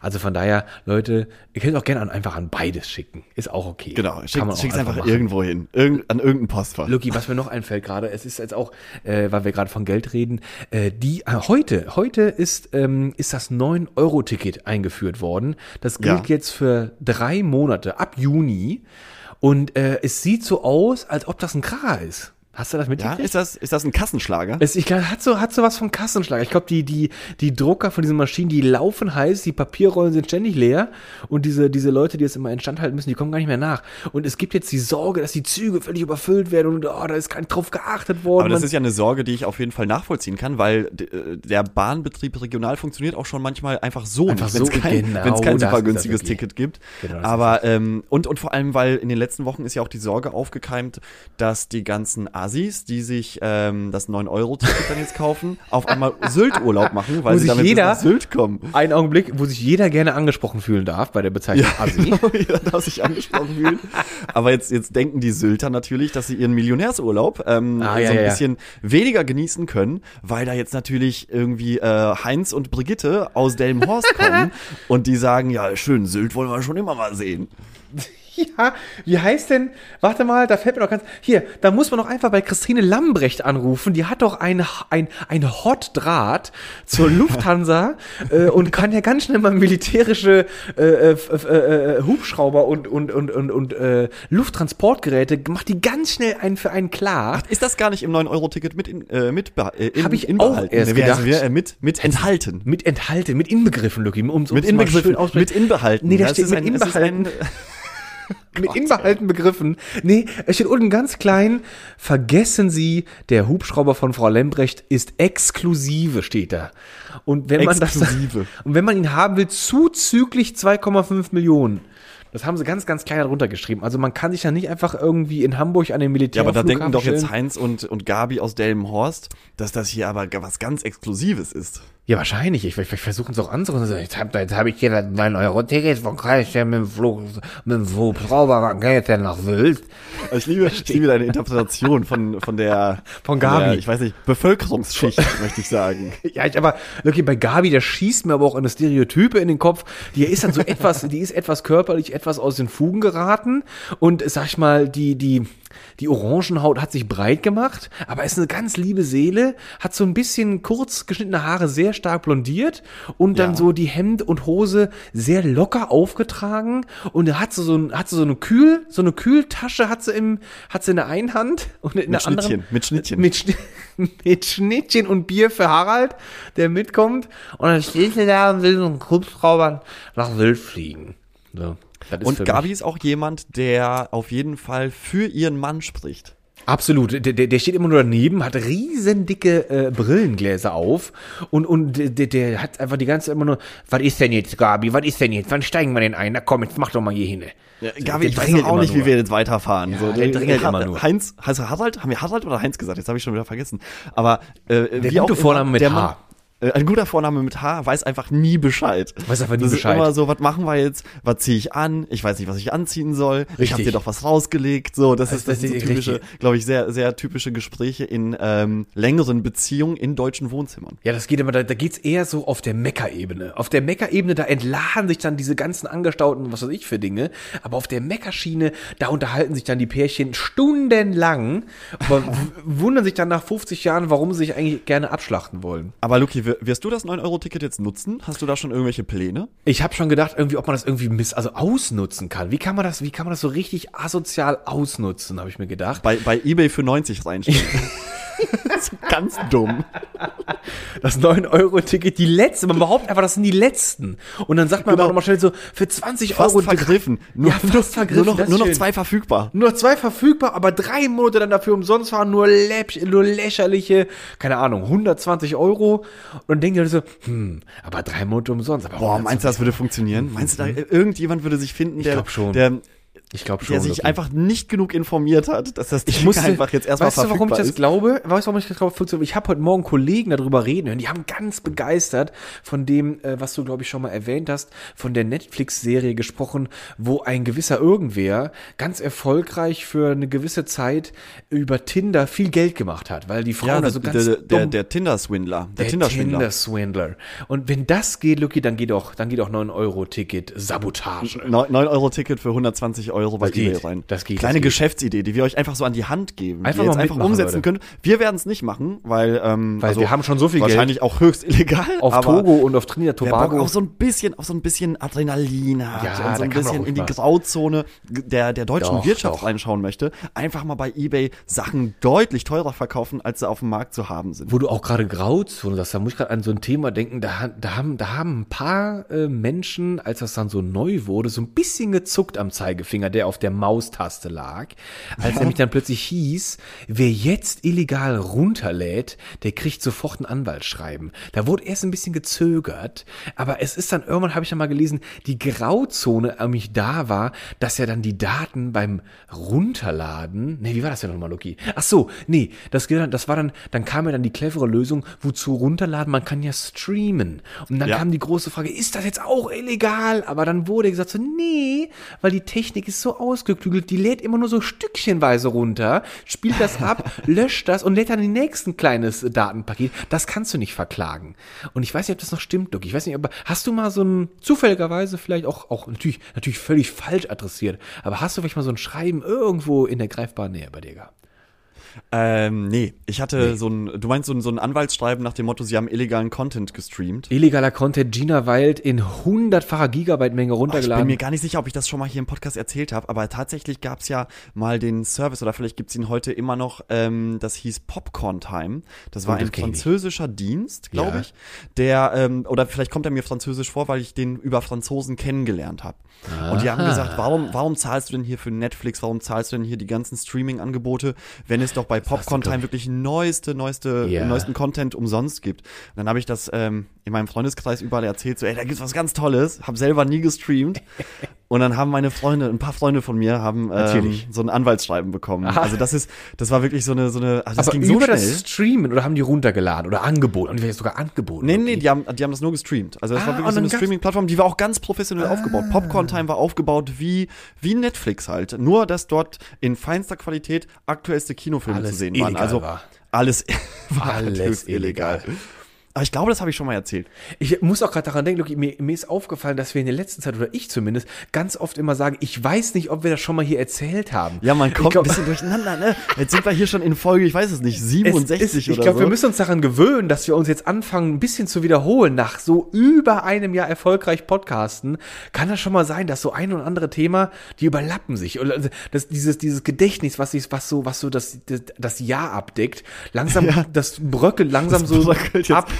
Also von daher, Leute, ihr könnt auch gerne an, einfach an beides schicken. Ist auch okay. Genau, Kann schick, man auch schick's einfach machen. irgendwo hin. Irgend, an irgendein Postfach. Lucky, was mir noch einfällt gerade, es ist jetzt auch, äh, weil wir gerade von Geld reden, äh, die äh, heute, heute ist ähm, ist das 9-Euro-Ticket eingeführt worden. Das gilt Ja. jetzt für drei Monate ab Juni und äh, es sieht so aus, als ob das ein Kracher ist. Hast du das Ja, mitgekriegt? ist das, ist das ein Kassenschlager? Es, ich glaube, hat so, hat so was von Kassenschlag. Ich glaube, die, die, die Drucker von diesen Maschinen, die laufen heiß, die Papierrollen sind ständig leer und diese, diese Leute, die es immer instand halten müssen, die kommen gar nicht mehr nach. Und es gibt jetzt die Sorge, dass die Züge völlig überfüllt werden und oh, da ist nicht drauf geachtet worden. Aber das ist ja eine Sorge, die ich auf jeden Fall nachvollziehen kann, weil äh, der Bahnbetrieb regional funktioniert auch schon manchmal einfach so, Einfach nicht, wenn es so, kein, genau, kein super günstiges. Ticket gibt. Genau, Aber ähm, und und vor allem, weil in den letzten Wochen ist ja auch die Sorge aufgekeimt, dass die ganzen Assis, die sich ähm, das 9-Euro-Ticket dann jetzt kaufen, auf einmal Sylt-Urlaub machen, weil Wo sie sich damit bis jeder- nach Sylt kommen. Ein Augenblick, wo sich jeder gerne angesprochen fühlen darf bei der Bezeichnung Assi. genau, jeder darf sich angesprochen fühlen. Aber jetzt, jetzt denken die Sylter natürlich, dass sie ihren Millionärsurlaub ähm, Ah, so ja, ein ja, ja. bisschen weniger genießen können, weil da jetzt natürlich irgendwie äh, Heinz und Brigitte aus Delmenhorst kommen *laughs* und die sagen, ja, schön, Sylt wollen wir schon immer mal sehen. *laughs* Ja, wie heißt denn, warte mal, da fällt mir doch ganz, hier, da muss man doch einfach bei Christine Lambrecht anrufen, die hat doch ein, ein, ein Hot-Draht zur *laughs* Lufthansa äh, und kann ja ganz schnell mal militärische äh, äh, äh, äh, Hubschrauber und, und, und, und, und äh, Lufttransportgeräte, macht die ganz schnell einen für einen klar. Ist das gar nicht im 9-Euro-Ticket mit, in, äh, mit, äh, in, Hab ich inbehalten? auch erst gedacht. äh, mit, mit enthalten. Mit enthalten, mit inbegriffen, Lucky, um um's Mit inbegriffen, mit inbehalten. Nee, da steht mit ein- inbehalten. mit inbehalten begriffen. Nee, es steht unten ganz klein, vergessen Sie, der Hubschrauber von Frau Lembrecht ist exklusive, steht da. Und wenn man Exklusive. das, *laughs* und wenn man ihn haben will, zuzüglich 2,5 Millionen. Das haben sie ganz, ganz klein darunter geschrieben. Also man kann sich ja nicht einfach irgendwie in Hamburg an den Militär. Ja, aber da denken doch jetzt. Heinz und, und Gabi aus Delmenhorst, dass das hier aber was ganz Exklusives ist. Ja, wahrscheinlich. Ich, ich versuche es auch anzurufen. Jetzt habe jetzt hab ich hier das 9-Euro-Ticket, wo kann ich denn mit dem Flug, mit dem Hubschrauber, wann kann ich denn nach Sylt? Also Ich liebe, ich liebe deine Interpretation von, von der, *laughs* Von Gabi. Der, ich weiß nicht, Bevölkerungsschicht, möchte ich sagen. *laughs* Ja, ich aber, okay, bei Gabi, der schießt mir aber auch eine Stereotype in den Kopf. Die ist dann so *laughs* etwas, die ist etwas körperlich, etwas aus den Fugen geraten. Und sag ich mal, die, die, die Orangenhaut hat sich breit gemacht, aber ist eine ganz liebe Seele, hat so ein bisschen kurz geschnittene Haare, sehr stark blondiert und dann Ja. so die Hemd und Hose sehr locker aufgetragen und hat so, so, ein, hat so eine Kühl, so eine Kühltasche hat sie im, hat sie in der einen Hand und in der anderen Schnittchen, mit Schnittchen. mit, Schni- *laughs* mit Schnittchen und Bier für Harald, der mitkommt und dann steht sie da und will so einen Hubschraubern nach Sylt fliegen. So, Und mich- Gabi ist auch jemand, der auf jeden Fall für ihren Mann spricht. Absolut. Der, der der steht immer nur daneben, hat riesendicke äh, Brillengläser auf und, und der, der hat einfach die ganze Zeit immer nur, was ist denn jetzt, Gabi, was ist denn jetzt, wann steigen wir denn ein? Na komm, jetzt mach doch mal hier hin. Gabi, ich weiß drängelt auch nicht, nur. wie wir jetzt weiterfahren. Ja, so, der drängelt immer nur. Heinz, heißt er Harald? Haben wir Harald oder Heinz gesagt? Jetzt habe ich schon wieder vergessen. Aber äh, wie gute auch immer, Vorname mit der H. Mann- ein guter Vorname mit H weiß einfach nie Bescheid. Weiß einfach nie das Bescheid. ist immer so, was machen wir jetzt? Was ziehe ich an? Ich weiß nicht, was ich anziehen soll. Ich Richtig. habe dir doch was rausgelegt. So, das, Das- ist das, das sind so typische, glaube ich, sehr sehr typische Gespräche in ähm, längeren Beziehungen in deutschen Wohnzimmern. Ja, das geht immer, da, da geht's eher so auf der Meckerebene. Auf der Meckerebene, da entladen sich dann diese ganzen Angestauten, was weiß ich für Dinge. Aber auf der Meckerschiene, da unterhalten sich dann die Pärchen stundenlang, aber *laughs* wundern sich dann nach 50 Jahren, warum sie sich eigentlich gerne abschlachten wollen. Aber Luki, wir- wirst du das 9-Euro-Ticket jetzt nutzen? Hast du da schon irgendwelche Pläne? Ich habe schon gedacht, irgendwie, ob man das irgendwie miss, also ausnutzen kann. Wie kann man das, wie kann man das so richtig asozial ausnutzen, habe ich mir gedacht. Bei, bei eBay für 90 reinstellen. *laughs* *laughs* das ist ganz dumm. Das 9-Euro-Ticket, die letzte, man behauptet einfach, das sind die letzten. Und dann sagt man Genau. aber nochmal schnell so, für 20 Fast Euro. vergriffen. Nur, ja, fast nur, vergriffen. Nur noch, nur noch zwei verfügbar. Nur noch zwei verfügbar, aber drei Monate dann dafür umsonst waren, nur, läpp, nur lächerliche, keine Ahnung, 120 Euro. Und dann denken die Leute so, hm, aber drei Monate umsonst. Aber Boah, meinst du, das würde funktionieren? Meinst du, da irgendjemand würde sich finden, der, glaub schon. der, ich glaube der sich einfach nicht genug informiert hat, dass das Ding Ich musste, einfach jetzt erstmal weißt du, warum ich verfügbar das ist? glaube? Weißt du, warum ich das glaube? funktioniert? Ich habe heute Morgen Kollegen darüber reden hören, die haben ganz begeistert von dem, äh, was du, glaube ich, schon mal erwähnt hast, von der Netflix-Serie gesprochen, wo ein gewisser Irgendwer ganz erfolgreich für eine gewisse Zeit über Tinder viel Geld gemacht hat, weil die Frauen Ja, da der, so ganz der, der, dumm der Tinder-Swindler. Der, der. Tinder-Swindler. Und wenn das geht, Lucky, dann geht auch, dann geht auch 9-Euro-Ticket Sabotage. 9-Euro-Ticket für 120 Euro bei Das geht. eBay rein. Das geht, Kleine das geht. Geschäftsidee, die wir euch einfach so an die Hand geben. Einfach die jetzt einfach umsetzen Leute. könnt. Wir werden es nicht machen, weil, ähm, Weil wir haben schon so viel Geld. wahrscheinlich auch höchst illegal. Auf Togo und auf Trinidad Tobago. auf so ein bisschen, auf so ein bisschen Adrenalin hat Ja, und so ein bisschen in die. Grauzone der, der deutschen Doch, Wirtschaft doch. reinschauen möchte, einfach mal bei eBay Sachen deutlich teurer verkaufen, als sie auf dem Markt zu haben sind. Wo du auch gerade Grauzone sagst, da muss ich gerade an so ein Thema denken, da, da, haben, da haben ein paar äh, Menschen, als das dann so neu wurde, so ein bisschen gezuckt am Zeigefinger, der auf der Maustaste lag, als nämlich dann plötzlich hieß, wer jetzt illegal runterlädt, der kriegt sofort ein Anwaltsschreiben. Da wurde erst ein bisschen gezögert, aber es ist dann irgendwann, habe ich dann mal gelesen, die Grauzone nämlich da war, dass ja dann die Daten beim Runterladen, nee, wie war das denn nochmal, Loki? Ach so, nee, das, das war dann, dann kam ja dann die clevere Lösung, wozu runterladen, man kann ja streamen. Und dann Ja. kam die große Frage, ist das jetzt auch illegal? Aber dann wurde gesagt so, nee, weil die Technik ist so ausgeklügelt, die lädt immer nur so stückchenweise runter, spielt das ab, *laughs* löscht das und lädt dann die nächsten kleines Datenpaket. Das kannst du nicht verklagen. Und ich weiß nicht, ob das noch stimmt, Luke. Ich weiß nicht, aber hast du mal so ein, zufälligerweise vielleicht auch, auch natürlich, natürlich völlig falsch adressiert, aber hast du vielleicht mal so ein Schreiben irgendwo in der greifbaren Nähe bei dir gehabt? Ähm, nee, ich hatte so ein, du meinst so ein, so ein Anwaltsschreiben nach dem Motto, sie haben illegalen Content gestreamt. Illegaler Content, Gina Wild in hundertfacher Gigabyte-Menge Oh, ich bin runtergeladen. mir gar nicht sicher, ob ich das schon mal hier im Podcast erzählt habe, aber tatsächlich gab es ja mal den Service, oder vielleicht gibt es ihn heute immer noch, ähm, das hieß Popcorn Time. Das war Oh, das ein kenn ich französischer Dienst, glaube Ja. ich, der, ähm, oder vielleicht kommt er mir französisch vor, weil ich den über Franzosen kennengelernt habe. Und die haben gesagt, warum, warum zahlst du denn hier für Netflix, warum zahlst du denn hier die ganzen Streaming-Angebote, wenn es doch bei Popcorn Time wirklich neueste, neueste, Ja. neuesten Content umsonst gibt. Und dann habe ich das ähm, in meinem Freundeskreis überall erzählt, so, ey, da gibt's was ganz Tolles, habe selber nie gestreamt. Und dann haben meine Freunde, ein paar Freunde von mir, haben ähm, Natürlich. so ein Anwaltsschreiben bekommen. Aha. Also das ist, das war wirklich so eine, so eine, also das aber ging so über schnell. das Streamen oder haben die runtergeladen oder angeboten? Und vielleicht sogar angeboten. Nee, nee, die haben, die haben das nur gestreamt. Also das Ah, war wirklich so eine Streaming-Plattform, die war auch ganz professionell aufgebaut. Popcorn Time war aufgebaut wie, wie Netflix halt. Nur, dass dort in feinster Qualität aktuellste Kinofilme Alles zu sehen waren. Also war. alles *laughs* war Alles illegal. illegal. Aber ich glaube, das habe ich schon mal erzählt. Ich muss auch gerade daran denken, Luki, mir, mir ist aufgefallen, dass wir in der letzten Zeit, oder ich zumindest, ganz oft immer sagen, ich weiß nicht, ob wir das schon mal hier erzählt haben. Ja, man Ich kommt glaub- ein bisschen durcheinander, ne? Jetzt sind wir hier schon in Folge, ich weiß es nicht, Es 67 ist, ich oder glaube, so. wir müssen uns daran gewöhnen, dass wir uns jetzt anfangen, ein bisschen zu wiederholen. Nach so über einem Jahr erfolgreich Podcasten kann das schon mal sein, dass so ein und andere Thema, die überlappen sich. Oder das, dieses, dieses Gedächtnis, was, sich, was so, was so das, das, das Jahr abdeckt, langsam, das bröckelt langsam Das so bröckelt jetzt. ab.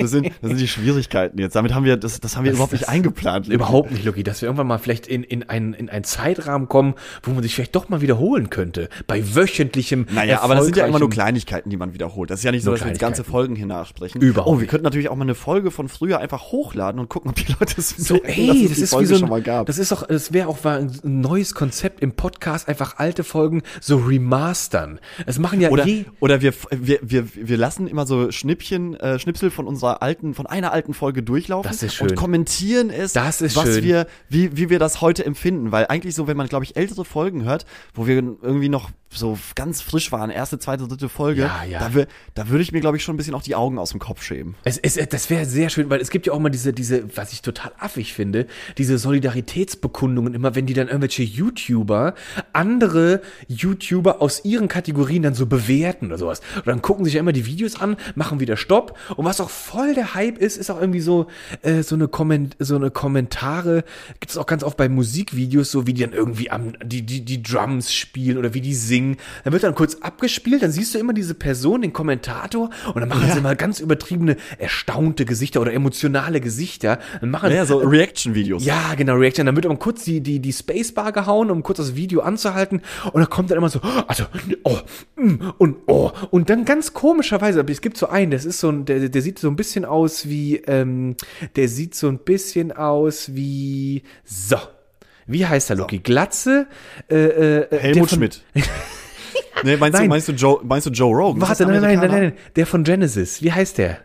Das sind, das sind die Schwierigkeiten jetzt. Damit haben wir, das, das haben wir überhaupt nicht das- eingeplant. Überhaupt nicht, Lucky, dass wir irgendwann mal vielleicht in, in, einen, in einen Zeitrahmen kommen, wo man sich vielleicht doch mal wiederholen könnte. Bei wöchentlichem. Naja, aber das sind ja immer nur Kleinigkeiten, die man wiederholt. Das ist ja nicht so, Nur dass wir jetzt ganze. Folgen hier nachsprechen. Überhaupt Oh, wir könnten natürlich auch mal eine Folge von früher einfach hochladen und gucken, ob die Leute es So, merken, ey, das ist wie Folge so schon ein, mal gab. das ist auch, das wäre auch mal ein neues Konzept im Podcast, einfach alte Folgen so remastern. Es machen ja Oder, je, oder wir, wir, wir, wir lassen immer so Schnippchen, äh, Schnipsel von unserer alten, von einer alten Folge durchlaufen Das ist schön. und kommentieren es, Das ist was schön. wir, wie, wie wir das heute empfinden. Weil eigentlich so, wenn man, glaube ich, ältere Folgen hört, wo wir irgendwie noch so ganz frisch waren, erste, zweite, dritte Folge, Ja, ja. da, da würde ich mir, glaube ich, schon ein bisschen auch die Augen aus dem Kopf schämen. Es, es, das wäre sehr schön, weil es gibt ja auch mal diese, diese, was ich total affig finde, diese Solidaritätsbekundungen immer, wenn die dann irgendwelche YouTuber, andere YouTuber aus ihren Kategorien dann so bewerten oder sowas. Und dann gucken sich ja immer die Videos an, machen wieder Stopp. Und was auch voll der Hype ist, ist auch irgendwie so, äh, so eine Komment so eine Kommentare, gibt es auch ganz oft bei Musikvideos, so wie die dann irgendwie am, die, die, die Drums spielen oder wie die singen. Dann wird dann kurz abgespielt, dann siehst du immer diese Person, den Kommentator, und dann machen sie immer ganz übertriebene, erstaunte Gesichter oder emotionale Gesichter. Dann machen, Ja, so Reaction-Videos. ja, genau, Reaction. Dann wird aber kurz die, die, die Spacebar gehauen, um kurz das Video anzuhalten. Und dann kommt dann immer so, also, oh, mm, und oh. Und dann ganz komischerweise, aber es gibt so einen, das ist so ein, der, der sieht so ein bisschen aus wie, ähm, der sieht so ein bisschen aus wie, so. Wie heißt der, Loki? Glatze? Äh, äh, der Helmut von- Schmidt. *laughs* nee, meinst du, Nein. meinst du Joe, meinst du Joe Rogan? Warte, nein, nein, nein, nein, der von Genesis. Wie heißt der?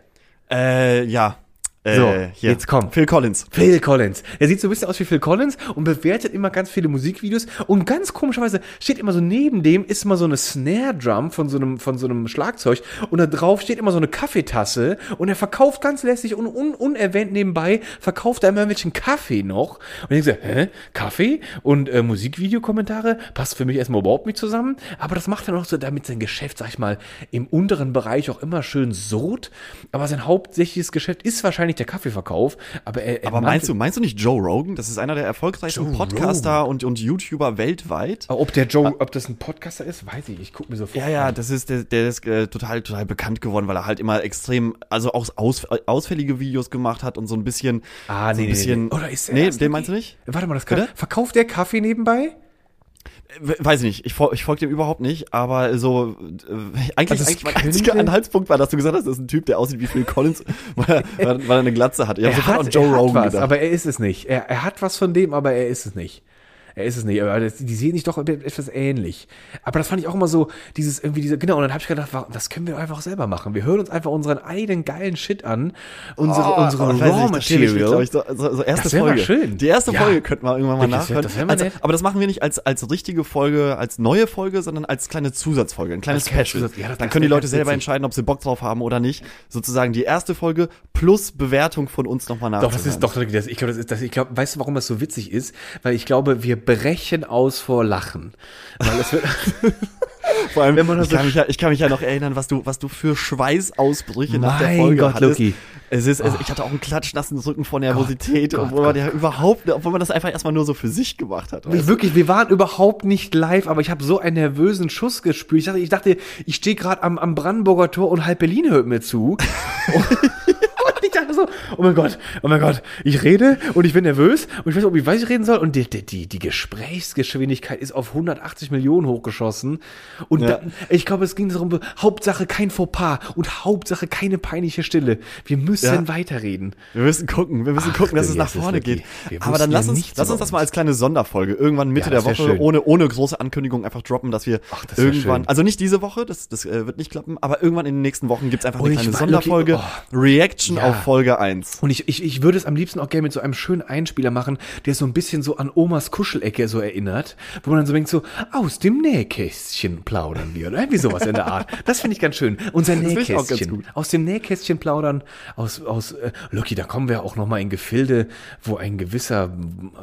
Äh, ja. Äh, So, hier. jetzt komm. Phil Collins. Phil Collins. Er sieht so ein bisschen aus wie Phil Collins und bewertet immer ganz viele Musikvideos. Und ganz komischerweise steht immer so neben dem ist immer so eine Snare Drum von so einem von so einem Schlagzeug. Und da drauf steht immer so eine Kaffeetasse. Und er verkauft ganz lässig und un, unerwähnt nebenbei verkauft er immer irgendwelchen Kaffee noch. Und ich so, hä, Kaffee? Und äh, Musikvideokommentare? Passt für mich erstmal überhaupt nicht zusammen, aber das macht er noch so damit sein Geschäft, sag ich mal, im unteren Bereich auch immer schön sod, aber sein hauptsächliches Geschäft ist wahrscheinlich der Kaffeeverkauf, aber er, er Aber meinst du, meinst du nicht Joe Rogan? Das ist einer der erfolgreichsten Joe Podcaster und, und YouTuber weltweit. Aber ob der Joe, ob das ein Podcaster ist, weiß ich. Ich gucke mir sofort Ja, ja, an. das ist, der, der ist äh, total, total bekannt geworden, weil er halt immer extrem, also auch aus, ausfällige Videos gemacht hat und so ein bisschen, Ah, so ein bisschen, Oder ist er nee, den meinst du nicht? Warte mal, das kann, verkauft der Kaffee nebenbei? We- Weiß ich nicht, ich, fol- ich folge dem überhaupt nicht, aber so, äh, eigentlich, Also es eigentlich mein einziger Anhaltspunkt war, dass du gesagt hast, das ist ein Typ, der aussieht wie Phil Collins, *laughs* weil er, weil er eine Glatze hat. Ich habe sofort an Joe Rogan was, gedacht. aber er ist es nicht. Er, er hat was von dem, aber er ist es nicht. Er ist es nicht, aber das, die sehen sich doch etwas ähnlich. Aber das fand ich auch immer so, dieses irgendwie, diese, genau, und dann habe ich gedacht, das können wir einfach selber machen. Wir hören uns einfach unseren eigenen geilen Shit an, unsere, Oh, unsere weiß Raw Material. ich, so, so, so erste Das Folge. schön. Die erste Ja. Folge könnten wir irgendwann mal Das nachhören. das also, aber das machen wir nicht als, als richtige Folge, als neue Folge, sondern als kleine Zusatzfolge, ein kleines Special. Zusatz- ja, Dann können die Leute selber witzig. entscheiden, ob sie Bock drauf haben oder nicht. Sozusagen die erste Folge plus Bewertung von uns nochmal Doch, nachzuhören. das ist doch, das, ich glaube, das ist, das, ich glaube, weißt du, warum das so witzig ist? Weil ich glaube, wir brechen aus vor Lachen. Weil es wird, *laughs* Vor allem, wenn man das ich, kann so mich ja, ich kann mich ja noch erinnern, was du, was du für Schweißausbrüche nach der Folge Gott, hattest. Luki. Es ist, es, ich hatte auch einen klatschnassen Rücken vor Nervosität, Gott, obwohl man ja überhaupt, obwohl man das einfach erstmal nur so für sich gemacht hat. weißt? Wirklich, wir waren überhaupt nicht live, aber ich habe so einen nervösen Schuss gespürt. Ich dachte, ich, dachte, ich stehe gerade am, am Brandenburger Tor und halb Berlin hört mir zu. *laughs* Und *laughs* ich dachte so, oh mein Gott, oh mein Gott, ich rede und ich bin nervös und ich weiß, nicht, ob ich weiß, ich reden soll. Und die, die, die, Gesprächsgeschwindigkeit ist auf 180 Millionen hochgeschossen. Und Ja. dann, ich glaube, es ging darum, Hauptsache kein Fauxpas und Hauptsache keine peinliche Stille. Wir müssen Ja. weiterreden. Wir müssen gucken, wir müssen Ach, gucken, dass es nach vorne geht. Aber dann lass uns, lass uns das mal als kleine Sonderfolge irgendwann Mitte Ja, der Woche ohne ohne große Ankündigung einfach droppen, dass wir Ach, das irgendwann, schön. also nicht diese Woche, das das äh, wird nicht klappen, aber irgendwann in den nächsten Wochen gibt's einfach eine Und ich kleine war- Sonderfolge, Lucky, Reaction Ja. auf Folge 1. Und ich, ich, ich würde es am liebsten auch gerne mit so einem schönen Einspieler machen, der so ein bisschen so an Omas Kuschelecke so erinnert, wo man dann so denkt, so aus dem Nähkästchen plaudern wir oder irgendwie sowas in der Art. Das finde ich ganz schön. Unser Nähkästchen. Aus dem Nähkästchen plaudern, aus, aus äh, Lucky, da kommen wir auch noch mal in Gefilde, wo ein gewisser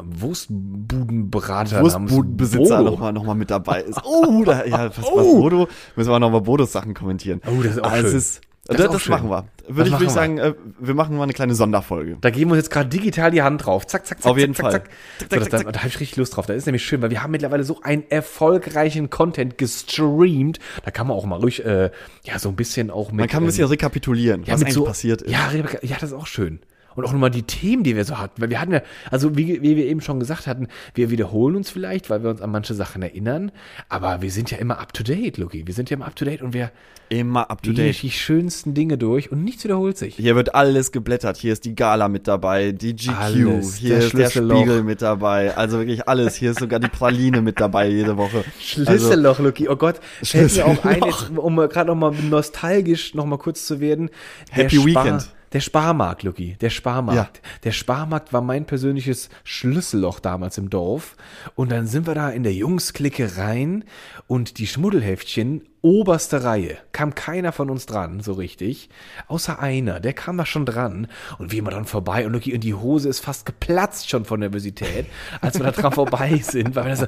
Wurstbudenberater Wurstbudenbesitzer nochmal noch mal mit dabei ist. *laughs* Oh, da, ja, was, was Bodo? Müssen wir auch nochmal Bodos Sachen kommentieren. Oh, das ist auch Also schön. Das das das machen wir. Würde ich, würde ich wir. sagen, äh, wir machen mal eine kleine Sonderfolge. Da geben wir uns jetzt gerade digital die Hand drauf. Zack, zack, zack. Auf jeden zack, Fall. Zack, zack. So, da, da habe ich richtig Lust drauf. Da ist nämlich schön, weil wir haben mittlerweile so einen erfolgreichen Content gestreamt. Da kann man auch mal ruhig, äh, ja, so ein bisschen auch mit. Man kann ein bisschen ähm, rekapitulieren, ja, was eigentlich so, passiert ist. Ja, ja, das ist auch schön. Und auch nochmal die Themen, die wir so hatten. Weil wir hatten ja, also wie, wie wir eben schon gesagt hatten, wir wiederholen uns vielleicht, weil wir uns an manche Sachen erinnern. Aber wir sind ja immer up to date, Luki. Wir sind ja immer up to date und wir Immer up to gehen date. die schönsten Dinge durch und nichts wiederholt sich. Hier wird alles geblättert. Hier ist die Gala mit dabei, die GQ, Alles, hier der ist der. Spiegel mit dabei. Also wirklich alles. Hier ist sogar die Praline mit dabei jede Woche. Also, Schlüsselloch, Lucky. Oh Gott, fällt mir auch ein, jetzt, um gerade noch mal nostalgisch noch mal kurz zu werden. Happy Weekend. Der Sparmarkt, Lucky. Der Sparmarkt. Der Sparmarkt war mein persönliches Schlüsselloch damals im Dorf. Und dann sind wir da in der Jungsklicke rein und die Schmuddelheftchen, oberste Reihe, kam keiner von uns dran, so richtig. Außer einer, der kam da schon dran. Und wir immer dran vorbei und Lucky, und die Hose ist fast geplatzt schon von Nervosität, als wir da dran vorbei *laughs* sind, weil wir das,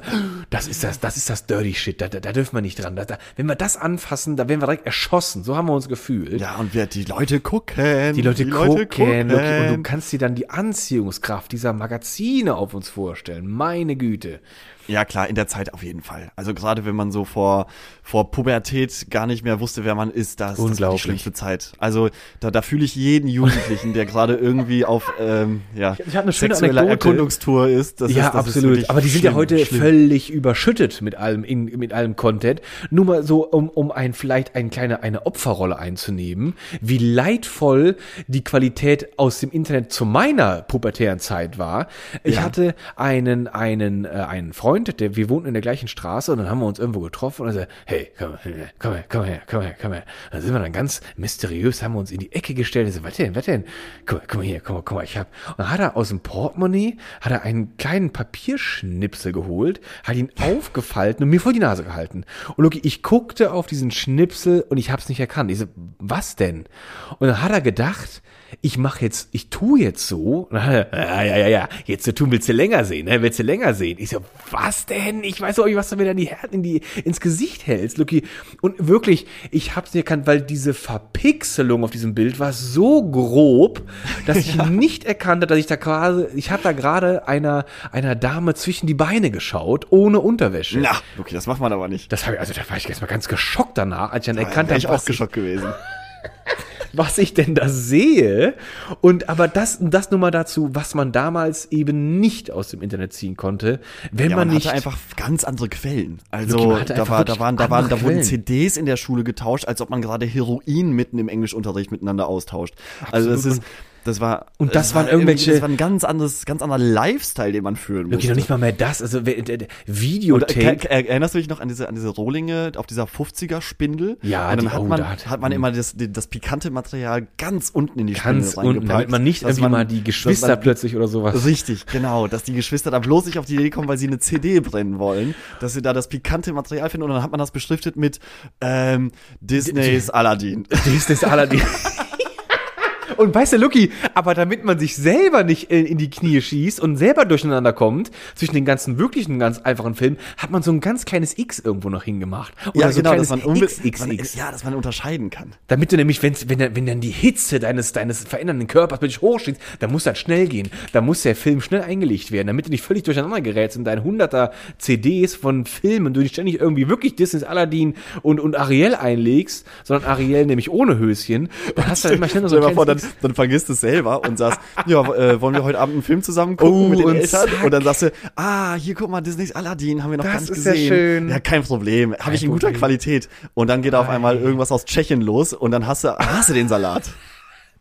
das ist das, das ist das Dirty Shit, da, da, da dürfen wir nicht dran. Da, da, wenn wir das anfassen, da werden wir direkt erschossen. So haben wir uns gefühlt. Ja, und wir, die Leute gucken. Die Leute, gucken, Lucky, und du kannst dir dann die Anziehungskraft dieser Magazine auf uns vorstellen. Meine Güte. Ja, klar, in der Zeit auf jeden Fall. Also gerade wenn man so vor, vor Pubertät gar nicht mehr wusste, wer man ist, das, das war die Unglaublich. schlimmste Zeit. Also da, da fühle ich jeden Jugendlichen, der gerade irgendwie auf ähm, ja, ich hab eine schöne sexueller Anekdote. Erkundungstour ist. Das ja, ist, das Ist absolut. wirklich Aber die sind ja schlimm, heute schlimm. völlig überschüttet mit allem, in, mit allem Content. Nur mal so, um, um ein, vielleicht eine kleine, eine Opferrolle einzunehmen, wie leidvoll die Qualität aus dem Internet zu meiner pubertären Zeit war. Ich Ja. hatte einen, einen, äh, einen Freund, der, wir wohnten in der gleichen Straße und dann haben wir uns irgendwo getroffen und er sagte, hey, komm, her, komm her, komm her, komm her, komm her. Dann sind wir dann ganz mysteriös, haben wir uns in die Ecke gestellt. Ich so, was denn, was denn? Guck mal hier, guck mal, ich hab, und dann hat er aus dem Portemonnaie, hat er einen kleinen Papierschnipsel geholt, hat ihn aufgefalten und mir vor die Nase gehalten. Und Loki, ich guckte auf diesen Schnipsel und ich hab's nicht erkannt. Ich so, was denn? Und dann hat er gedacht, ich mache jetzt, ich tu jetzt so. Und dann ja, ja, ja, ja, jetzt zu tun willst du länger sehen, ne? Willst du länger sehen? Ich so, was denn? Ich weiß auch nicht, was du mir da in die, in die, ins Gesicht hältst, Lucky. Und wirklich, ich hab's nicht erkannt, weil diese Verpixelung auf diesem Bild war so grob, dass ich *laughs* nicht erkannt habe, dass ich da quasi, ich habe da gerade einer, einer Dame zwischen die Beine geschaut, ohne Unterwäsche. Na, okay, das macht man aber nicht. Das habe ich, also da war ich erstmal ganz geschockt danach, als ich dann Da erkannt habe, ich auch was, geschockt gewesen. *laughs* was ich denn da sehe. Und aber das, das nur mal dazu, was man damals eben nicht aus dem Internet ziehen konnte, wenn Ja, man, man nicht. hatte einfach ganz andere Quellen. Also da, war, da waren, da waren, da wurden Quellen. CDs in der Schule getauscht, als ob man gerade Heroin mitten im Englischunterricht miteinander austauscht. Also das Absolut. ist, das war, Und das waren irgendwie- irgendwelche- das war ein ganz anderes, ganz anderer Lifestyle, den man führen musste. noch nicht mal mehr das, also Videotape. äh, er- erinnerst du dich noch an diese, an diese Rohlinge auf dieser 50er Spindel? Ja, und dann die- hat oh, man, da hat- hat man immer das, das pikante Material ganz unten in die ganz Spindel unten, damit man nicht irgendwie mal die Geschwister man- plötzlich oder sowas. Richtig, genau, dass die Geschwister da bloß nicht auf die Idee kommen, weil sie eine CD brennen wollen, dass sie da das pikante Material finden und dann hat man das beschriftet mit ähm, Disneys Aladdin. Disney's Aladdin. *laughs* Und weißt du, Lucky, aber damit man sich selber nicht in die Knie schießt und selber durcheinander kommt, zwischen den ganzen wirklichen, ganz einfachen Filmen, hat man so ein ganz kleines X irgendwo noch hingemacht. Oder so ein kleines dass man, unbe- XXX. ja, dass man unterscheiden kann. Damit du nämlich, wenn's, wenn, dann- wenn dann die Hitze deines, deines verändernden Körpers plötzlich hochschießt, dann muss das schnell gehen. Da muss der Film schnell eingelegt werden, damit du nicht völlig durcheinander gerätst in deinen hunderter CDs von Filmen, du nicht ständig irgendwie wirklich Disney's Aladdin und, und Ariel einlegst, sondern Ariel nämlich ohne Höschen. Dann hast du dann immer schnell so ein vor, dann. Dann vergisst du es selber und sagst, ja, äh, wollen wir heute Abend einen Film zusammen gucken Oh, mit den und Eltern? zack. Und dann sagst du, ah, hier guck mal, Disneys Aladdin haben wir noch Das gar nicht ist ja gesehen. schön. Ja, kein Problem. Habe ich in guter. Qualität. Und dann geht auf einmal irgendwas aus Tschechien los und dann hast du, hast du den Salat.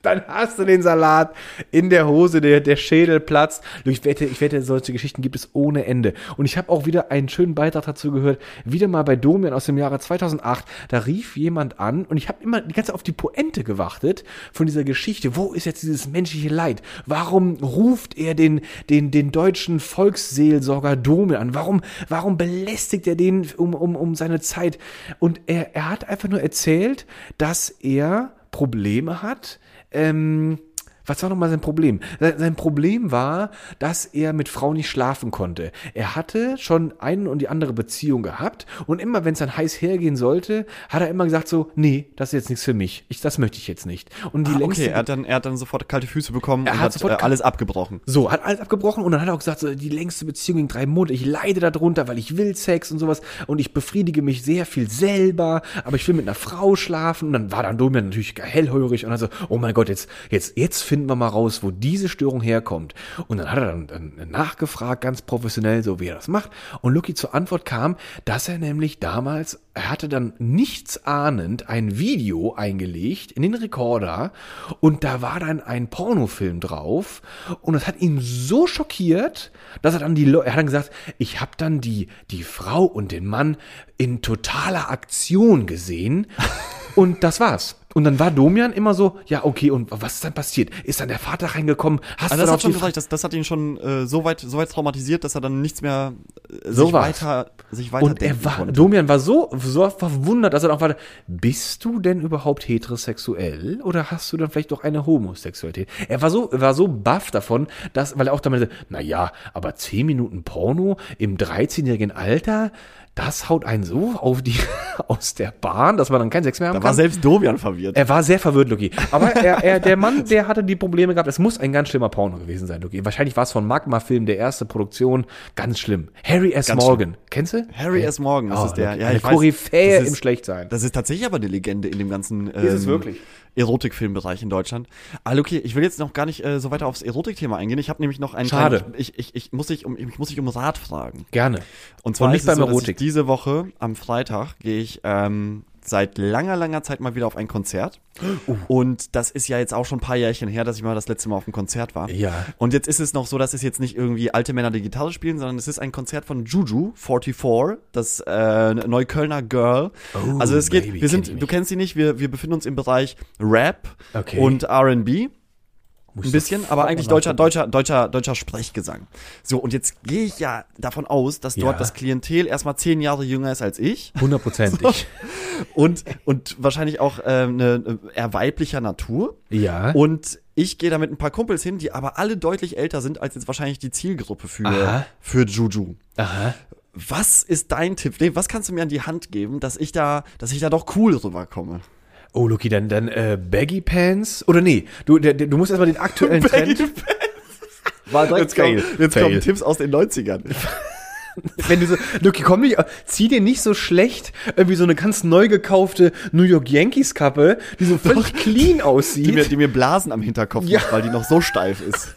Dann hast du den Salat in der Hose, der, der Schädel platzt. Ich wette, ich wette, solche Geschichten gibt es ohne Ende. Und ich habe auch wieder einen schönen Beitrag dazu gehört, wieder mal bei Domian aus dem Jahre 2008. Da rief jemand an und ich habe immer die ganze Zeit auf die Pointe gewartet von dieser Geschichte. Wo ist jetzt dieses menschliche Leid? Warum ruft er den, den, den deutschen Volksseelsorger Domian an? Warum, warum belästigt er den um, um, um seine Zeit? Und er, er hat einfach nur erzählt, dass er Probleme hat, ähm, was war nochmal sein Problem? Sein Problem war, dass er mit Frauen nicht schlafen konnte. Er hatte schon eine und die andere Beziehung gehabt und immer, wenn es dann heiß hergehen sollte, hat er immer gesagt so, nee, das ist jetzt nichts für mich. Ich, das möchte ich jetzt nicht. Und die Ah, längste, okay, er hat, dann, er hat dann sofort kalte Füße bekommen Er und hat hat, sofort äh, alles abgebrochen. so, hat alles abgebrochen und dann hat er auch gesagt, so, die längste Beziehung ging drei Monate. Ich leide darunter, weil ich will Sex und sowas und ich befriedige mich sehr viel selber, aber ich will mit einer Frau schlafen. Und dann war dann Domian natürlich hellhörig und dann so, oh mein Gott, jetzt, jetzt, jetzt finden wir mal raus, wo diese Störung herkommt. Und dann hat er dann, nachgefragt, ganz professionell, so wie er das macht. Und Lucky zur Antwort kam, dass er nämlich damals, er hatte dann nichts ahnend ein Video eingelegt in den Rekorder und da war dann ein Pornofilm drauf und das hat ihn so schockiert, dass er dann die Leute, er hat dann gesagt, ich habe dann die, die Frau und den Mann in totaler Aktion gesehen *laughs* und das war's. Und dann war Domian immer so, ja, okay, und was ist dann passiert? Ist dann der Vater reingekommen? Hast Also du das hat schon gereicht, das, das hat ihn schon äh, so, weit, so weit traumatisiert, dass er dann nichts mehr äh, So sich, weiter, sich weiter Und er war, konnte. Domian war so, so verwundert, dass er dann auch war, bist du denn überhaupt heterosexuell oder hast du dann vielleicht doch eine Homosexualität? Er war so, war so baff davon, dass, weil er auch damit, na ja, aber 10 Minuten Porno im 13-jährigen Alter, das haut einen so auf die, *laughs* aus der Bahn, dass man dann keinen Sex mehr haben Da kann. war selbst Domian verwirrt. Er war sehr verwirrt, Lucky. Aber er, er, der Mann, der hatte die Probleme gehabt. Es muss ein ganz schlimmer Porno gewesen sein, Lucky. Wahrscheinlich war es von Magma-Film, der erste Produktion. Ganz schlimm. Harry S. Ganz Morgan. Kennst du? Harry S. Morgan, das Oh, ist der. Lucky. Ja, eine Koryphäe das ist- im Schlechtsein. Das ist tatsächlich aber eine Legende in dem ganzen ähm, Ist es wirklich? Erotikfilmbereich in Deutschland. Ah, okay, ich will jetzt noch gar nicht äh, so weiter aufs Erotikthema eingehen. Ich habe nämlich noch einen Schade. kleinen- Ich, ich, ich, muss dich um, ich muss dich um Rat fragen. Gerne. Und zwar Und nicht ist es beim so, Erotik. Diese Woche am Freitag gehe ich ähm, seit langer, langer Zeit mal wieder auf ein Konzert. *gasps* Uh. Und das ist ja jetzt auch schon ein paar Jährchen her, dass ich mal das letzte Mal auf einem Konzert war. Ja. Und jetzt ist es noch so, dass es jetzt nicht irgendwie alte Männer die Gitarre spielen, sondern es ist ein Konzert von Juju 44, das äh, Neuköllner Girl. Oh, also es geht, Baby, wir sind, du kennst sie nicht, wir, wir befinden uns im Bereich Rap Okay. und R&B. Ein bisschen, aber eigentlich deutscher, deutscher, deutscher, deutscher Sprechgesang. So, und jetzt gehe ich ja davon aus, dass dort Ja. das Klientel erstmal zehn Jahre jünger ist als ich Hundertprozentig. und, und wahrscheinlich auch ähm, eine, eher weiblicher Natur. Ja. Und ich gehe da mit ein paar Kumpels hin, die aber alle deutlich älter sind als jetzt wahrscheinlich die Zielgruppe für, Aha. für Juju. Aha. Was ist dein Tipp? Nee, Was kannst du mir an die Hand geben, dass ich da, dass ich da doch cool rüberkomme? Oh, Lucky, dann, dann äh, Baggy Pants? Oder nee, du, der, der, du musst erstmal den aktuellen *laughs* Trend. War direkt Jetzt, kommen, jetzt Fail. kommen Tipps aus den 90ern. *laughs* Wenn du so, Lucky, komm nicht, zieh dir nicht so schlecht irgendwie so eine ganz neu gekaufte New York Yankees Kappe, die so völlig *laughs* clean aussieht. Die mir, die mir Blasen am Hinterkopf Ja. macht, weil die noch so steif ist.